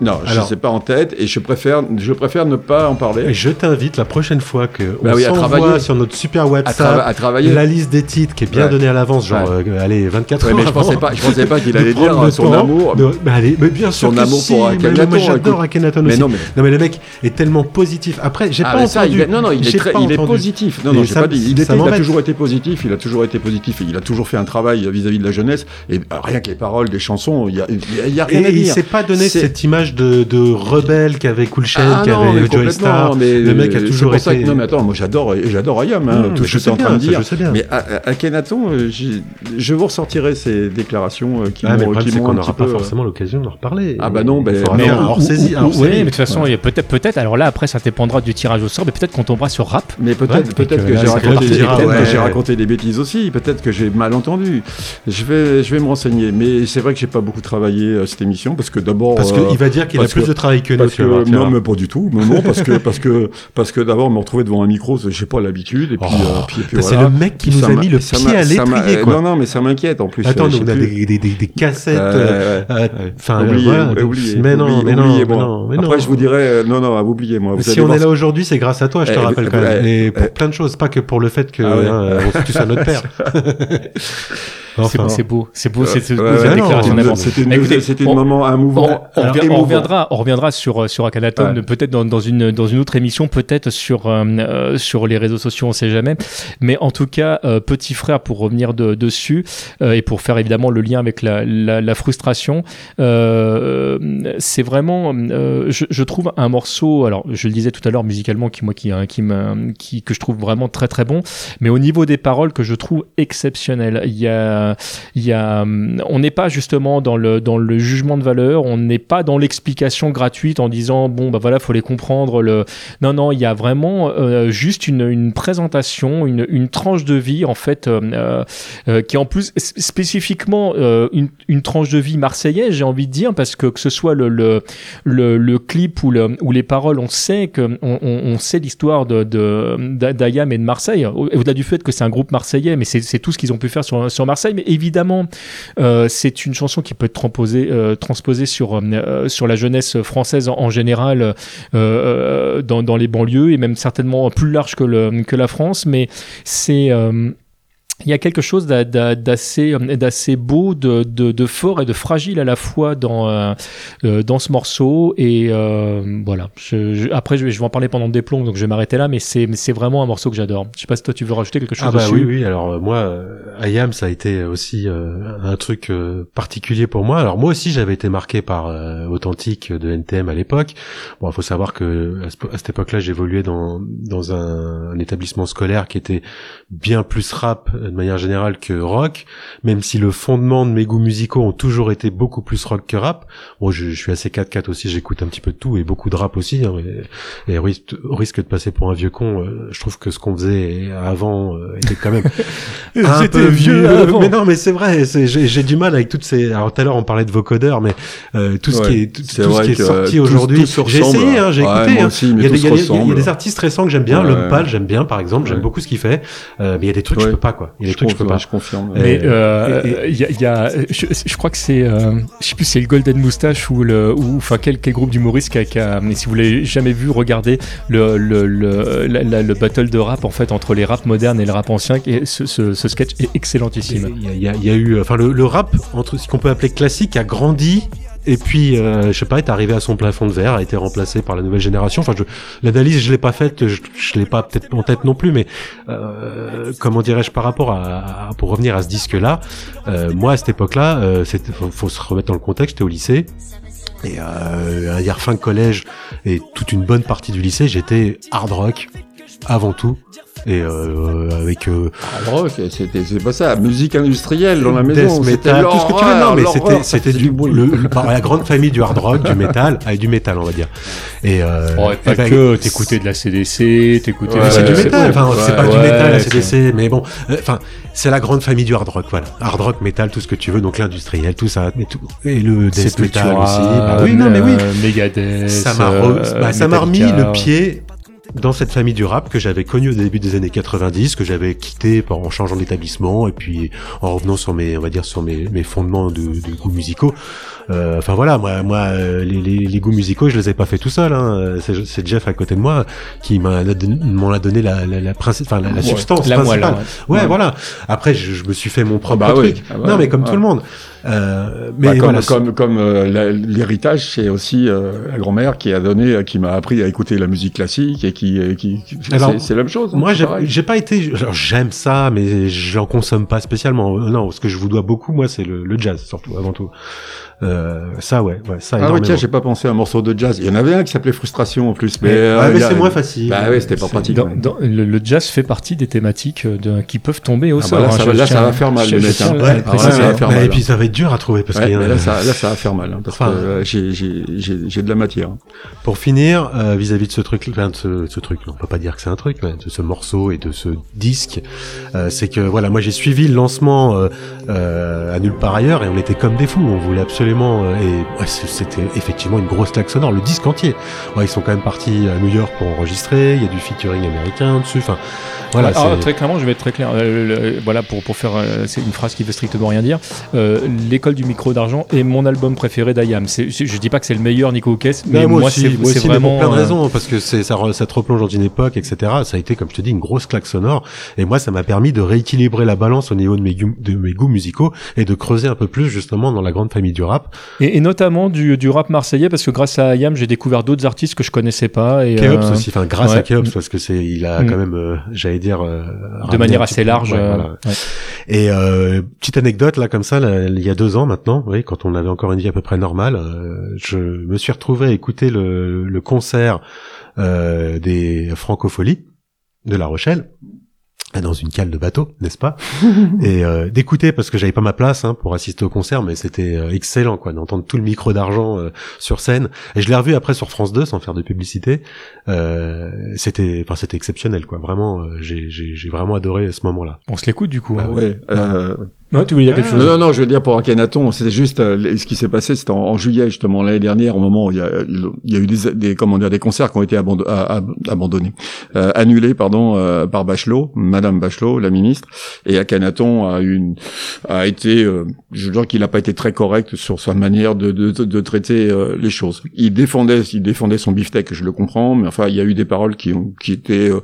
Non, je sais pas en tête et je préfère, je préfère ne pas en parler. Et je t'invite la prochaine fois que Bah on oui, à s'envoie sur notre super À WhatsApp trava- à travailler. la liste des titres qui est bien Ouais. donnée à l'avance, genre Ouais. euh, allez 24 Ouais, heures. mais je pensais pas- je pensais pas qu'il allait dire le son temps amour. de- bah, allez, mais bien sûr Son que amour si, pour mais Akhenaton, Moi j'adore. Akhenaton Mais aussi. non, mais- le mec est tellement positif. Après j'ai Ah, pas mais ça, entendu. il est- non, non, il est, très, il est positif. Non, Et non, j'ai ça- pas dit. Il, était, il a toujours été positif. Il a toujours été positif. Il a toujours fait un travail vis-à-vis de la jeunesse. Et euh, rien que les paroles des chansons, il y a, il il rien à il dire. s'est pas donné cette image de, de rebelle qu'avait Cool Chain, Ah mais Joey Star. mais le mec a c'est toujours pour ça été. que- non, mais attends, moi j'adore, j'adore Ayam, hein, Mmh, tout je ce que tu en train bien, de dire. Mais à, à Akhenaton, euh, je vous ressortirai ces déclarations euh, qui Ah, mais le m'ont problème, qui c'est m'ont qu'on n'aura pas euh, forcément l'occasion d'en reparler. Ah bah non, faudra mais hors-saisi. un Oui, mais de toute façon, peut-être, peut-être. Alors là, après, ça dépendra du tirage au sort, mais peut-être qu'on tombera sur rap. Mais peut-être peut-être que, j'ai raconté, des bêtises aussi, peut-être que j'ai mal entendu. Je vais, je vais me renseigner. Mais c'est vrai que j'ai pas beaucoup travaillé euh, cette émission parce que d'abord. Parce euh, qu'il va dire qu'il a plus de travail que nous, non, mais pas du tout. Non, non, parce que parce que parce que d'abord me retrouver devant un micro, c'est- j'ai pas l'habitude. Et puis, Oh, euh, puis, puis c'est voilà. le mec qui nous a mis le pied à l'étrier, euh, quoi. Non, non, mais ça m'inquiète en plus. Attends, euh, on a des, des, des, des cassettes. Euh, euh. Enfin, Oubliez, voilà, oubliez, mais non, mais non, oubliez, mais non, mais Après, non. je vous dirais, euh, non, non, oubliez, moi. Vous si on est là aujourd'hui, c'est grâce à toi, je te Eh, rappelle quand eh, même. eh, Et pour eh. plein de choses, pas que pour le fait que Ah ouais. hein, tu sois notre père. C'est beau, c'est beau, c'est beau, c'est c'est beau cette déclaration c'était un on- moment un on, mouvement. on on émouvant. reviendra, on reviendra sur sur Akhenaton, Ouais. peut-être dans, dans une dans une autre émission, peut-être sur euh, euh, sur les réseaux sociaux, on sait jamais. Mais en tout cas, euh, petit frère, pour revenir de- dessus euh, et pour faire évidemment le lien avec la la, la frustration, euh, c'est vraiment, euh, je, je trouve un morceau. Alors, je le disais tout à l'heure, musicalement, qui moi qui hein, qui qui que je trouve vraiment très très bon, mais au niveau des paroles que je trouve exceptionnel. Il y a euh, hum, on n'est pas justement dans le jugement de valeur, on n'est pas dans l'explication gratuite en disant bon bah voilà faut les comprendre. Non non, il y a vraiment euh, juste une, présentation, une, tranche de vie en fait euh, qui en plus spécifiquement une, tranche de vie marseillaise, j'ai envie de dire, parce que que ce soit le clip ou, le, ou les paroles, on sait que on, sait l'histoire de de d'A- d'Ayam et de Marseille. Au- Au-delà du fait que c'est un groupe marseillais, mais c'est tout ce qu'ils ont pu faire sur Marseille. Évidemment, euh, c'est une chanson qui peut être transposée euh, sur euh, sur la jeunesse française en, général euh, euh, dans les banlieues et même certainement plus large que que la France. Mais c'est euh, il y a quelque chose d'a- d'a- d'assez d'assez beau, de, de, de fort et de fragile à la fois dans euh, euh, dans ce morceau et euh, voilà. Je, je- après, je vais, je vais en parler pendant des plombs, donc je vais m'arrêter là, mais c'est c'est vraiment un morceau que j'adore. Je sais pas si toi tu veux rajouter quelque chose Ah bah dessus. oui, oui. Alors euh, moi, euh, Ayam, ça a été aussi euh, un truc euh, particulier pour moi. Alors moi aussi, j'avais été marqué par euh, Authentique de NTM à l'époque. Bon, il faut savoir que à, ce- à cette époque-là, j'évoluais dans dans un, un établissement scolaire qui était bien plus rap euh, de manière générale que rock, même si le fondement de mes goûts musicaux ont toujours été beaucoup plus rock que rap. Bon, je, je suis assez 4-4 aussi, j'écoute un petit peu de tout et beaucoup de rap aussi. hein, et, et au, risque, au risque de passer pour un vieux con, euh, je trouve que ce qu'on faisait avant euh, était quand même un peu vieux avant. Mais non, mais c'est vrai, j'ai du mal avec toutes ces. Alors tout à l'heure on parlait de vocodeurs, mais euh, tout ce Ouais, qui est tout, ce qui est que, sorti aujourd'hui. J'ai essayé, hein, j'ai Ouais, écouté. hein. aussi, mais il y a des, tous il y a des- il y a ressemblent. des artistes récents que j'aime bien. Ouais. L'homme pâle, j'aime bien, par exemple. J'aime beaucoup ce qu'il fait. Euh, mais il y a des trucs je Ouais. peux pas quoi. Il y a des Je trucs je peux confirme, pas. je confirme. Mais euh, il y a, il y a- je, je crois que c'est, euh, je sais plus, si c'est le Golden Moustache ou le, ou enfin quel, quel groupe d'humoristes qui a, qui a- mais si vous l'avez jamais vu, regardez le le, le, la- la- le battle de rap en fait entre les rap modernes et le rap ancien. Et ce, ce, ce sketch est excellentissime. Il y a, il y a- il y a eu, enfin le, le rap entre ce qu'on peut appeler classique a grandi. Et puis, euh, je sais pas, est arrivé à son plafond de verre, a été remplacé par la nouvelle génération. Enfin, l'analyse, je l'ai pas faite, je, je l'ai pas peut-être en tête non plus, mais euh, comment dirais-je par rapport à, à- pour revenir à ce disque-là, euh, moi à cette époque-là, euh, faut, faut se remettre dans le contexte, j'étais au lycée. Et euh, à dire fin de collège et toute une bonne partie du lycée, j'étais hard rock avant tout. Et euh, avec euh, Ah, rock, c'était c'est pas ça, musique industrielle dans la maison, c'était metal, tout ce que tu veux. Non, mais c'était, c'était du, bruit. le, le- par la grande famille du hard rock, du métal, avec du métal, on va dire. Et, euh, Oh, et pas eh ben, que, t'écoutais de la CDC, t'écoutais. Ouais, c'est du métal, enfin, c'est ouais, pas du métal, la c'est- CDC, mais bon, euh, enfin, c'est la grande famille du hard rock, voilà. Hard rock, métal, tout ce que tu veux, donc l'industriel, tout ça, et, tout, et le death metal aussi. Bah oui, non, mais oui. euh, Megadeth. Ça m'a, euh, bah, ça m'a remis le pied dans cette famille du rap que j'avais connu au début des années 90, que j'avais quitté en changeant d'établissement et puis en revenant sur mes, on va dire, sur mes, mes fondements de, de goûts musicaux. Euh, Enfin voilà, moi, moi, euh, les, les, les goûts musicaux, je les ai pas fait tout seul. Hein. C'est, Jeff à côté de moi qui m'a m'en a donné la, la, la, enfin, la, la Ouais, substance la moelle, principale. ouais. ouais, Ouais. voilà. Après, je, je me suis fait mon propre bah oui. Ah ouais, non, mais comme tout le monde. Euh, mais Bah, comme, voilà, comme, comme euh, l'héritage, c'est aussi euh, la grand-mère qui a donné, qui m'a appris à écouter la musique classique et qui, qui, c'est- la même chose. hein, Moi, j'ai pas été. J'aime ça, mais j'en consomme pas spécialement. Non, ce que je vous dois beaucoup, moi, c'est le, le jazz surtout, avant tout. Euh, ça, ouais, ouais, ça. Ah ouais, tiens, j'ai pas pensé à un morceau de jazz. Il y en avait un qui s'appelait Frustration en plus, mais, Ouais, euh, ouais, mais c'est moins facile. Bah ouais, c'était pas pratique. Dans- ouais. dans- le, le jazz fait partie des thématiques euh, de, qui peuvent tomber au Ah bah sol. là, hein, ça va- là, tiens- ça va faire mal, Ouais, ça va faire mais- Et hein. puis ça va être dur à trouver parce Ouais, qu'il y en a- mais là, ça, là, ça va faire mal, hein, parce Enfin, que euh, j'ai- j'ai j'ai- j'ai de la matière. Pour finir, vis-à-vis de ce truc, enfin, de ce, ce truc, on peut pas dire que c'est un truc, mais de ce morceau et de ce disque, c'est que voilà, moi j'ai suivi le lancement à nulle part ailleurs et on était comme des fous, on voulait absolument euh, et ouais, c'était effectivement une grosse claque sonore, le disque entier. Ouais, ils sont quand même partis à New York pour enregistrer, il y a du featuring américain dessus, enfin voilà. Alors, c'est- très clairement, je vais être très clair. Euh, le- voilà, pour, pour faire, euh, c'est une phrase qui veut strictement rien dire. Euh, L'école du micro d'argent est mon album préféré d'Ayam. C'est- Je dis pas que c'est le meilleur Nico Kess, mais Mais moi, moi, c'est mais vraiment. pour plein de raisons, parce que ça, ça te replonge dans une époque, etc. Ça a été, comme je te dis, une grosse claque sonore. Et moi, ça m'a permis de rééquilibrer la balance au niveau de mes, goûts- de mes goûts musicaux et de creuser un peu plus justement dans la grande famille du rap. Et, et notamment du, du rap marseillais, parce que grâce à Ayam, j'ai découvert d'autres artistes que je connaissais pas. Et, Keops euh, aussi, enfin grâce à. Keops, parce que c'est, il a Mm. quand même, euh, j'allais dire, euh, de manière assez large. ouais, euh, voilà. ouais. Et euh, petite anecdote là comme ça, là, il y a deux ans maintenant, oui, quand on avait encore une vie à peu près normale, euh, je me suis retrouvé à écouter le, le concert euh, des Francopholies de La Rochelle. Dans une cale de bateau, n'est-ce pas Et euh, d'écouter parce que j'avais pas ma place hein, pour assister au concert, mais c'était euh, excellent quoi d'entendre tout le micro d'argent euh, sur scène. Et je l'ai revu après sur France 2 sans faire de publicité. Euh, c'était, enfin c'était exceptionnel quoi. Vraiment, euh, j'ai j'ai j'ai vraiment adoré ce moment-là. On se l'écoute du coup. Ah hein. ouais. Euh... Ouais, tu voulais dire quelque chose Non, non, je veux dire pour Akhenaton, c'était juste euh, ce qui s'est passé, c'était en, en juillet justement l'année dernière, au moment où il y a, il y a eu des, des comment dire des concerts qui ont été abando- à- à- abandonnés, euh, annulés pardon euh, par Bachelot, Madame Bachelot, la ministre, et Akhenaton a eu une a été, euh, je veux dire qu'il n'a pas été très correct sur sa manière de de, de, de traiter euh, les choses. Il défendait il défendait son beefsteak, je le comprends, mais enfin il y a eu des paroles qui ont qui étaient euh,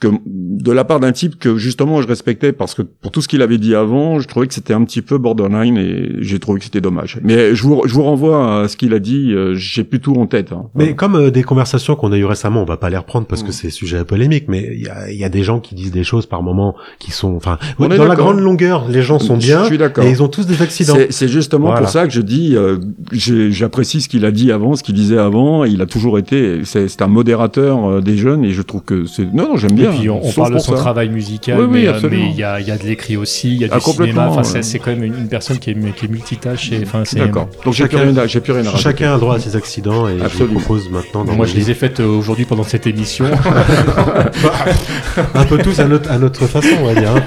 que de la part d'un type que justement je respectais parce que pour tout ce qu'il avait dit avant, je trouvais que c'était un petit peu borderline et j'ai trouvé que c'était dommage. Mais je vous, je vous renvoie à ce qu'il a dit, euh, j'ai plus tout en tête. hein. Mais comme euh, des conversations qu'on a eues récemment, on va pas les reprendre parce que c'est sujet à polémique, mais il y a, y a des gens qui disent des choses par moment qui sont, enfin, dans la grande longueur, les gens sont Je bien, suis d'accord. et ils ont tous des accidents. C'est- justement Voilà. pour ça que je dis, euh, j'apprécie ce qu'il a dit avant, ce qu'il disait avant. Il a toujours été, c'est c'est un modérateur euh, des jeunes et je trouve que c'est. Non, non, j'aime Et bien. puis on, on Sauf parle de son ça. travail musical, Oui, oui, mais euh, mais il y a, il y a de l'écrit aussi, il y a Ah, du cinéma. Enfin, c'est ouais. c'est quand même une, une personne qui est, qui est multitâche. Et, enfin, c'est- D'accord. Donc j'ai plus rien à- j'ai plus rien à rajouter. Chacun a droit à ses accidents et je Absolument. vous propose maintenant. Moi, je les ai faites euh, aujourd'hui pendant cette émission. un peu tous à notre, à notre façon, on va dire. hein.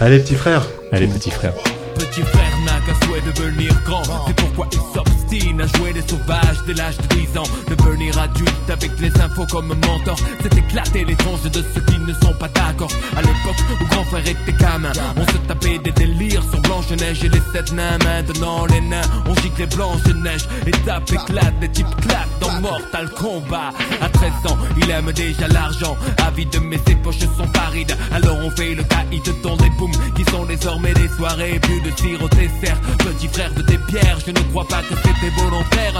Allez, petit frère. Allez, petit frère. Petit frère sauvages dès l'âge de 10 ans. Devenir adulte avec les infos comme mentor. C'est éclater les tranches de ceux qui ne sont pas d'accord. À l'époque où grand frère était gamin On se tapait des délires sur Blanche-Neige et les sept nains. Maintenant les nains on gicle les Blanche-Neige. Et tape éclate, des types claquent dans Mortal Kombat. À 13 ans il aime déjà l'argent. Avide mais ses poches sont parides Alors on fait le caïd dans des booms Qui sont désormais des soirées Plus de tir au dessert. Petit frère de tes pierres Je ne crois pas que c'était volontaire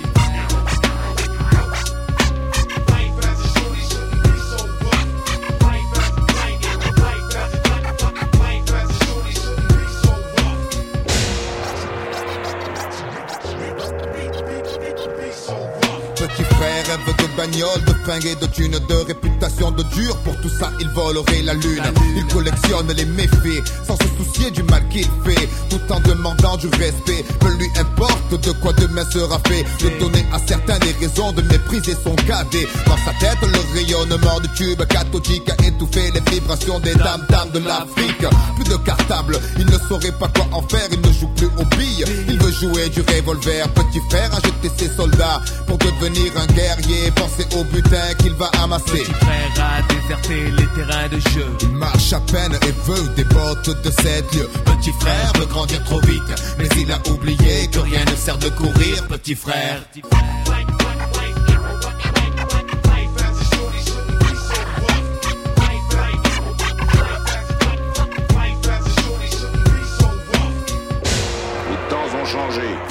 De bagnole, de fringues et de thunes, de réputation de dur. Pour tout ça, il volerait la lune. Il collectionne les méfaits, sans se soucier du mal qu'il fait, tout en demandant du respect. Peu lui importe de quoi demain sera fait. De donner à certains des raisons de mépriser son cadet. Dans sa tête, le rayonnement du tube cathodique a étouffé les vibrations des dames dames de l'Afrique. Plus de cartable, il ne saurait pas quoi en faire. Il ne joue plus aux billes, il veut jouer du revolver. Petit frère a jeté ses soldats pour devenir un guerrier. Pensez au butin qu'il va amasser. Petit frère a déserté les terrains de jeu Il marche à peine et veut des bottes de 7 lieues. Petit frère veut grandir trop vite Mais il a oublié que rien ne sert de courir Petit frère Les temps ont changé.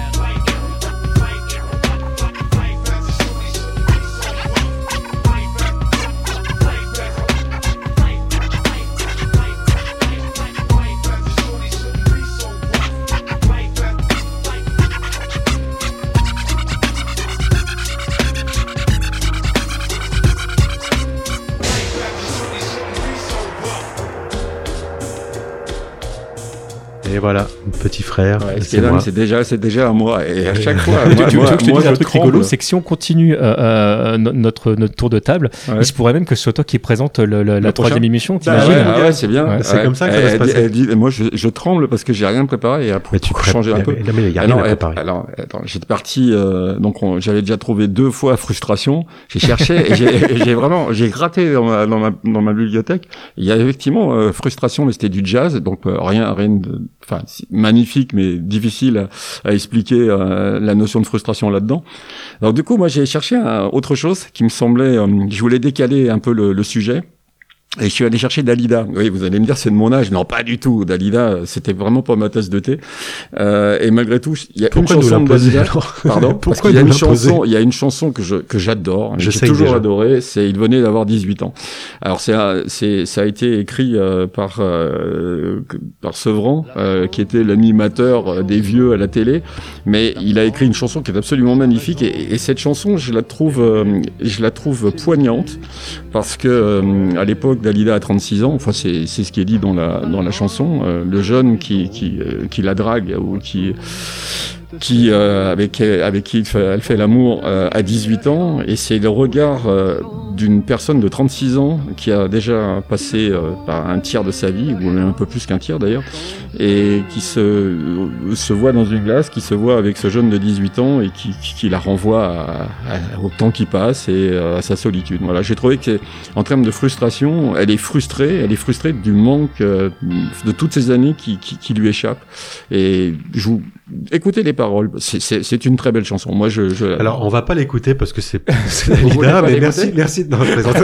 Et voilà, petit frère. Ouais, c'est moi. c'est déjà, c'est déjà à moi. Et à chaque fois, Tu- moi, tu, tu moi- veux que je te moi, dise un truc tremble. rigolo, c'est que si on continue euh, euh, no- notre, notre tour de table, il se pourrait même que ce soit toi qui présente le- le- la Le troisième prochain émission. Bah t'imagines ouais, ah ouais, c'est bien. Ouais. Ouais. Elle- elle dit- elle dit- moi, je, je tremble parce que j'ai rien préparé et pour pré- changer un mais- peu. mais- mais il y a Ah rien non, à préparer. Alors, attends, j'étais parti. euh, donc, on- j'avais déjà trouvé deux fois frustration. J'ai cherché et j'ai- et j'ai vraiment, j'ai gratté dans ma, dans ma, dans ma bibliothèque. Il y a effectivement euh, frustration, mais c'était du jazz, donc euh, rien, rien de, enfin, magnifique, mais difficile à, expliquer euh, la notion de frustration là-dedans. Alors, du coup, moi, j'ai cherché un- autre chose qui me semblait, euh, je voulais décaler un peu le, le sujet. Et je suis allé chercher Dalida. Oui, vous allez me dire c'est de mon âge. Non, pas du tout. Dalida, c'était vraiment pas ma tasse de thé. Euh, et malgré tout, il y a Pourquoi une chanson de Dalida. alors Pardon. Pourquoi Parce qu'il y a nous une chanson, il y a une chanson que je que j'adore, Je que sais j'ai toujours adoré. C'est il venait d'avoir 18 ans. Alors c'est c'est ça a été écrit euh, par euh, par Sevran, euh, qui était l'animateur euh, des vieux à la télé. Mais il a écrit une chanson qui est absolument magnifique. Et, et cette chanson, je la trouve euh, je la trouve poignante parce que euh, à l'époque Dalida a 36 ans. Enfin, c'est ce qui est dit dans la dans la chanson. Euh, le jeune qui qui euh, qui la drague ou qui qui euh, avec avec qui elle fait l'amour euh, à 18 ans. Et c'est le regard euh, d'une personne de 36 ans qui a déjà passé euh, par un tiers de sa vie ou un peu plus qu'un tiers d'ailleurs et qui se se voit dans une glace qui se voit avec ce jeune de 18 ans et qui qui, qui la renvoie à, à- au temps qui passe et euh, à sa solitude. Voilà j'ai trouvé que en termes de frustration elle est frustrée elle est frustrée du manque euh, de toutes ces années qui, qui lui échappent. Et je vous écoutez les paroles c'est- une très belle chanson moi je, je Alors, on va pas l'écouter parce que c'est Dalida, mais merci, merci, non, je plaisante.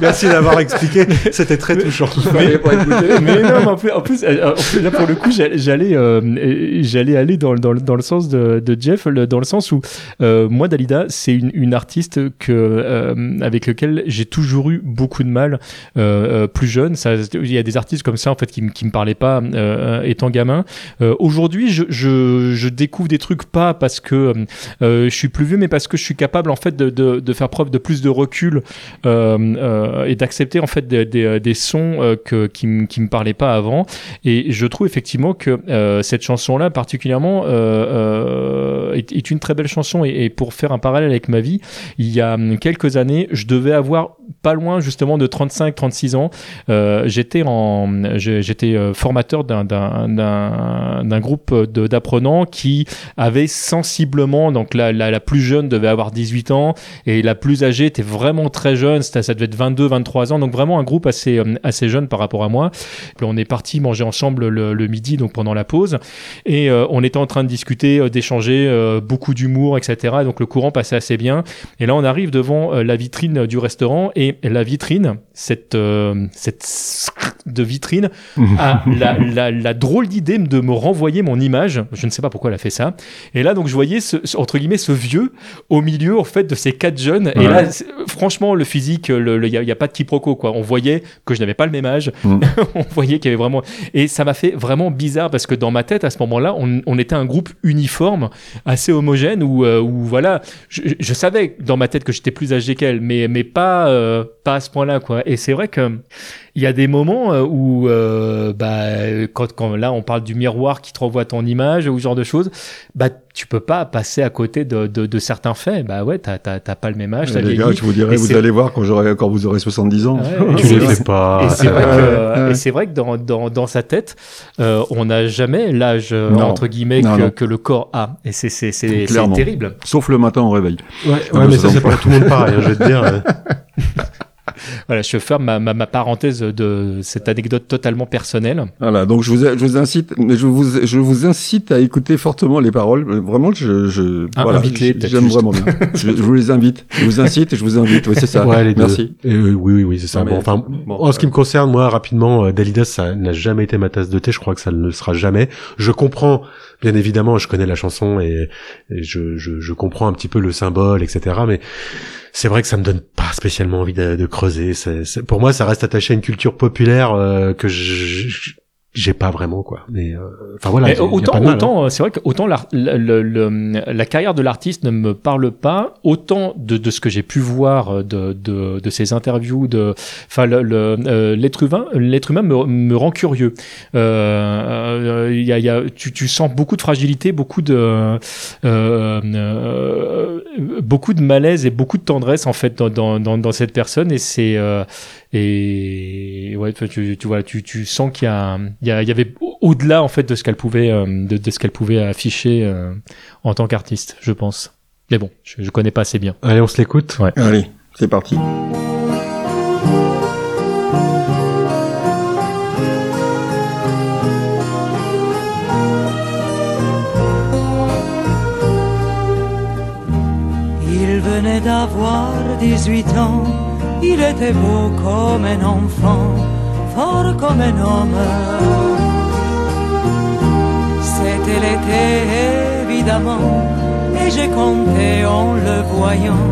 merci d'avoir expliqué. C'était très touchant. mais, mais non, mais en plus, en plus, euh, en plus, là pour le coup, j'allais, j'allais, euh, j'allais aller dans, dans, le- dans le sens de, de Jeff, dans le sens où euh, moi, Dalida, c'est une, une artiste que euh, avec lequel j'ai toujours eu beaucoup de mal plus jeune. Ça, il y a des artistes comme ça en fait qui, me- qui me parlaient pas euh, étant gamin. Euh, aujourd'hui, je, je, je découvre des trucs pas parce que euh, je suis plus vieux, mais parce que je suis capable en fait de, faire preuve de plus de recul euh, euh, et d'accepter en fait des, sons euh, que, qui, me- parlaient pas avant. Et je trouve effectivement que euh, cette chanson-là particulièrement euh, euh, est, une très belle chanson. Et, pour faire un parallèle avec ma vie, il y a hum, quelques années, je devais avoir pas loin justement de 35-36 ans. Euh, j'étais en, j'étais euh, formateur d'un groupe de- qui avait sensiblement, donc la, la, la plus jeune devait avoir 18 ans et la plus âgée était vraiment très jeune, c'était- ça devait être 22-23 ans, donc vraiment un groupe assez euh, assez jeune par rapport à moi. Puis on est parti manger ensemble le, le midi, donc pendant la pause, et euh, on était en train de discuter, euh, d'échanger, euh, beaucoup d'humour, etc. Donc le courant passait assez bien. Et là, on arrive devant la vitrine du restaurant et la vitrine, cette cette, cette de vitrine a la, la, la drôle d'idée de me renvoyer mon image. Je ne sais pas pourquoi elle a fait ça. Et là, donc, je voyais ce, entre guillemets ce vieux au milieu en fait de ces quatre jeunes. Et là, franchement, le physique, il le, le- y, a, pas de quiproquo quoi. On voyait que je n'avais pas le même âge. on voyait qu'il y avait vraiment. Et ça m'a fait vraiment bizarre parce que dans ma tête à ce moment-là, on, on était un groupe uniforme, assez homogène où, euh, où voilà, je, je savais dans ma tête que j'étais plus âgé qu'elle, mais mais pas euh, pas à ce point-là quoi. Et c'est vrai que il y a des moments euh, où, euh, bah, quand, quand là on parle du miroir qui te renvoie ton image ou ce genre de choses, bah tu peux pas passer à côté de, de, de certains faits. Bah ouais, t'as t'as t'as pas le même âge. t'as les gars, je vous dirai, Et vous allez voir quand j'aurai, quand vous aurez 70 ans. Ouais, Tu et les c'est- fais pas. Et c'est vrai, que, ouais. et c'est vrai que dans, dans, dans sa tête, euh, on n'a jamais l'âge euh, Non. entre guillemets Non, que, non. que le corps a. Et c'est c'est c'est c'est Clairement. terrible. Sauf le matin au réveil. Ouais, ouais, mais ça c'est pour tout le monde pareil, hein, je vais te dire. voilà, je ferme ma, ma, ma parenthèse de cette anecdote totalement personnelle. Voilà, donc je vous, je vous incite, je vous, je vous incite à écouter fortement les paroles. Vraiment, je, je Ah, voilà, j'aime vraiment bien. je, je vous les invite. Je vous incite et je vous invite. Oui, c'est ça. Ouais, les deux. Merci. Euh, oui, oui, oui, c'est ça. Bon, enfin, bon, en ce qui me concerne, moi, rapidement, euh, Dalida, ça n'a jamais été ma tasse de thé. Je crois que ça ne le sera jamais. Je comprends, bien évidemment, je connais la chanson et, je, je, comprends un petit peu le symbole, etc. Mais c'est vrai que ça me donne pas spécialement envie de, creuser. Pour moi, ça reste attaché à une culture populaire euh, que je- j'ai pas vraiment, quoi. Mais, euh, enfin voilà. Mais autant, mal, hein. autant, euh, c'est vrai que autant le- le- le- la carrière de l'artiste ne me parle pas, autant de, de ce que j'ai pu voir euh, de, de, de ses interviews, de, enfin, le, le, euh, l'être humain, l'être humain me, me rend curieux. Euh, euh, il y a, y a, tu, tu sens beaucoup de fragilité, beaucoup de, euh, euh, beaucoup de malaise et beaucoup de tendresse en fait dans, dans, dans, dans cette personne et c'est euh, et ouais tu, tu, tu vois tu, tu sens qu'il y a il y, a, il y avait au- au-delà en fait de ce qu'elle pouvait euh, de, de ce qu'elle pouvait afficher euh, en tant qu'artiste je pense mais bon je, je connais pas assez bien Allez, on se l'écoute. ouais Allez, c'est parti. Venait d'avoir 18 ans, il était beau comme un enfant, fort comme un homme. C'était l'été évidemment, et j'ai compté en le voyant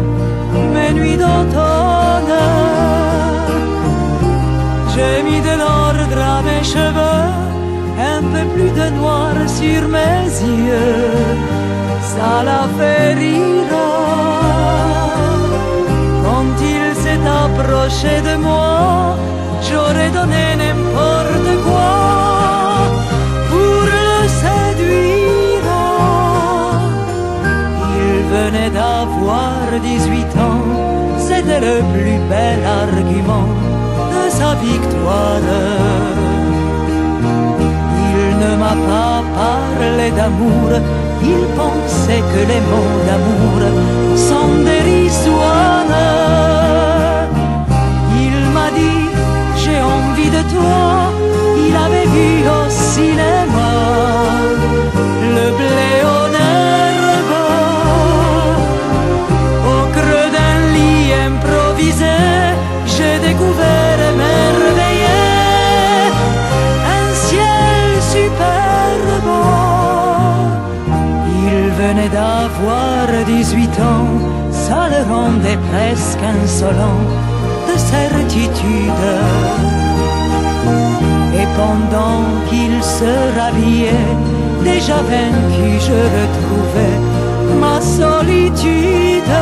mes nuits d'automne. J'ai mis de l'ordre à mes cheveux, un peu plus de noir sur mes yeux, ça l'a fait rire. Quand il s'est approché de moi, j'aurais donné n'importe quoi pour le séduire. Il venait d'avoir 18 ans, c'était le plus bel argument de sa victoire. Il ne m'a pas parlé d'amour, il pensait que les mots d'amour sont. Il il avait vu au cinéma le blé en herbe, au creux d'un lit improvisé, j'ai découvert émerveillé un ciel superbe. Il venait d'avoir 18 ans, ça le rendait presque insolent de certitude. Pendant qu'il se rhabillait, déjà vaincu, je retrouvais ma solitude.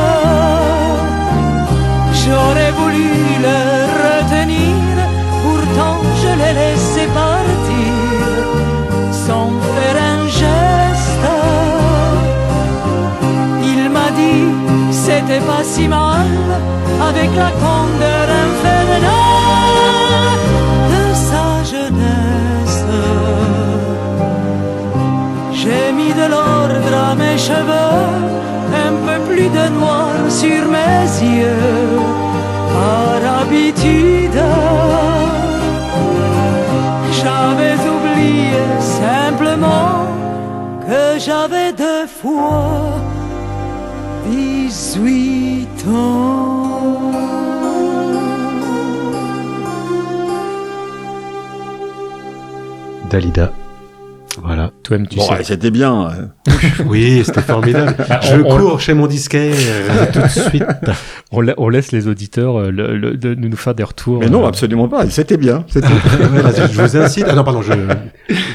J'aurais voulu le retenir, pourtant je l'ai laissé partir sans faire un geste. Il m'a dit c'était pas si mal avec la candeur infernale de l'ordre à mes cheveux, un peu plus de noir sur mes yeux, par habitude. J'avais oublié simplement que j'avais deux fois 18 ans. Dalida. Voilà. Toi-même, tu Bon, sais. ouais, c'était bien. Oui, c'était formidable. Ah, Je on- on- cours chez mon disquaire euh, tout de suite. on, la- on laisse les auditeurs euh, le, le- de nous faire des retours Mais non, euh, absolument pas. C'était bien. C'était Ouais, là, je vous incite. Ah non, pardon, je. Ouais,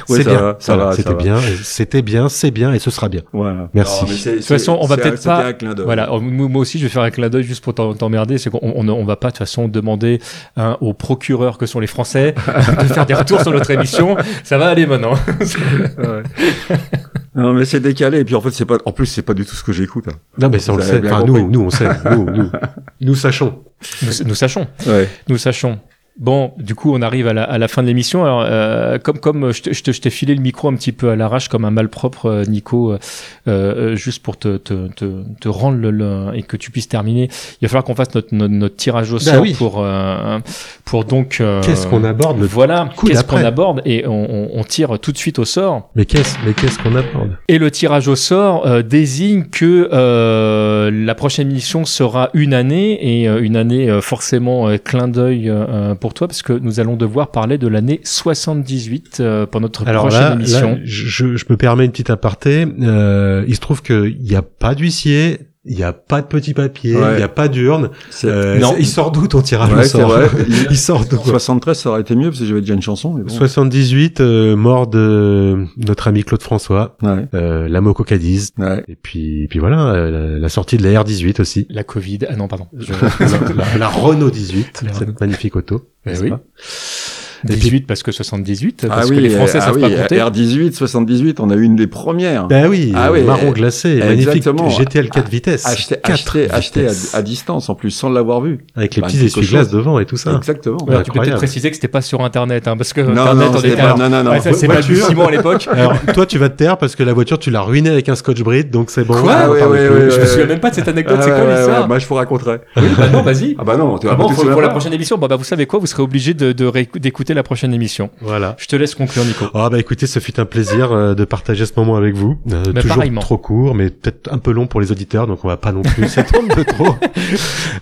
c'est ça bien. va, ça Voilà, va, ça C'était bien. C'était bien. C'est bien et ce sera bien. Voilà. Merci. Non, mais c'est- De toute façon, on va peut-être pas. un clin d'œil. Voilà, moi aussi, je vais faire un clin d'œil juste pour t'en- t'emmerder. C'est qu'on on, on va pas de toute façon demander hein, aux procureurs que sont les Français de faire des retours sur notre émission. Ça va aller maintenant. Non, mais c'est décalé. Et puis en fait, c'est pas. En plus, c'est pas du tout ce que j'écoute. hein. Non, mais ça, on le sait. Enfin, nous, nous, on sait. Nous, nous, nous sachons. Nous, nous sachons. Ouais. Nous sachons. Bon, du coup, on arrive à la, à la fin de l'émission. Alors, euh, comme comme je te- je te- je t'ai filé le micro un petit peu à l'arrache, comme un malpropre, euh, Nico, euh, euh, juste pour te, te, te, te rendre le, le- et que tu puisses terminer, il va falloir qu'on fasse notre, notre, notre tirage au Bah sort oui. pour euh, pour donc. euh, Qu'est-ce qu'on aborde le Voilà, qu'est-ce qu'on aborde et on, on, tire tout de suite au sort. Mais qu'est-ce, mais qu'est-ce qu'on aborde? Et le tirage au sort euh, désigne que euh, la prochaine émission sera une année et une année euh, forcément clin d'œil euh, pour toi parce que nous allons devoir parler de l'année 78 euh, pour notre Alors prochaine là, émission. là, je, je me permets une petite aparté. Euh, il se trouve qu'il n'y a pas d'huissier, il n'y a pas de petit papier, il Ouais. n'y a pas d'urne. Euh, Non. Il sort d'où ton tirage Ouais, au c'est sort vrai. Il sort d'où 73, ça aurait été mieux parce que j'avais déjà une chanson. Mais bon. 78, euh, mort de notre ami Claude François, Ouais. euh, la Moco Cadiz, et puis, puis voilà, euh, la, la sortie de la R18 aussi. La Covid. Ah non, pardon. Je- la, Renault 18, La cette magnifique auto. Eh oui. pas? 18 parce que 78 Ah parce oui, que les Français ah savent oui, pas compter. R18, 78, on a eu une des premières. Ben oui, ah oui, marron eh, glacé, magnifique exactement. GTL 4 vitesses. Acheté, acheté, acheté vitesses. à, à distance en plus, sans l'avoir vu. Avec les Bah, petits essuie-glaces devant et tout ça. Exactement. Ouais, tu peux peut-être préciser que c'était pas sur internet hein, parce que Non, internet non, on c'était était pas- alors- non, non, non. Ouais, ça, c'est pas. Simon à l'époque. Alors, toi, tu vas te taire parce que la voiture, tu l'as ruinée avec un scotch bride, donc c'est bon. Quoi ouais, Je me souviens même pas de cette anecdote, c'est Ah, quoi l'histoire ouais, Bah, je vous raconterai. Oui, bah non, vas-y. Ah bah non, Ah souviens pour la prochaine émission, bah, vous savez quoi, vous serez obligé de, d'écouter la prochaine émission. Voilà. Je te laisse conclure, Nico. Ah bah écoutez, ce fut un plaisir euh, de partager ce moment avec vous. Euh, Bah, toujours pareillement. trop court, mais peut-être un peu long pour les auditeurs, donc on va pas non plus s'étendre de trop.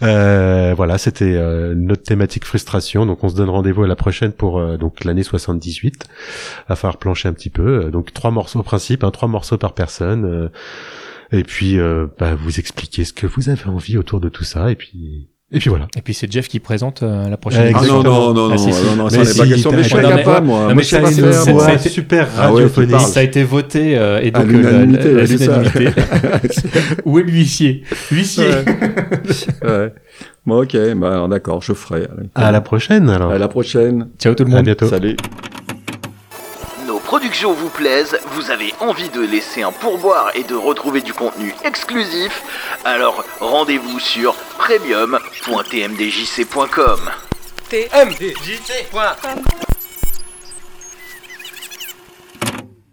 Euh, voilà, c'était euh, notre thématique frustration. Donc on se donne rendez-vous à la prochaine pour euh, donc l'année 78. Va falloir plancher un petit peu. Euh, Donc trois morceaux au principe, hein, trois morceaux par personne. euh, et puis euh, bah, vous expliquer ce que vous avez envie autour de tout ça. Et puis et puis voilà. Et puis c'est Jeff qui présente euh, la prochaine Ah, émission. non, non, non, Ah, si, non, si. non, non, ça n'est pas si, question. Mais je suis Non, moi. mais ça, c'est- super Ah ouais, radiophonique. Ça a été voté euh, et À donc euh, la- l'unanimité, la- ouais, c'est ça. l'unanimité. Où est l'huissier L'huissier. Ouais. Bon, ok, bah, alors, d'accord, je ferai. Allez. À la prochaine alors. À la prochaine. Ciao tout le À monde. bientôt. Salut. Nos productions vous plaisent, vous avez envie de laisser un pourboire et de retrouver du contenu exclusif, alors rendez-vous sur premium.tmdjc.com. tmdjc.com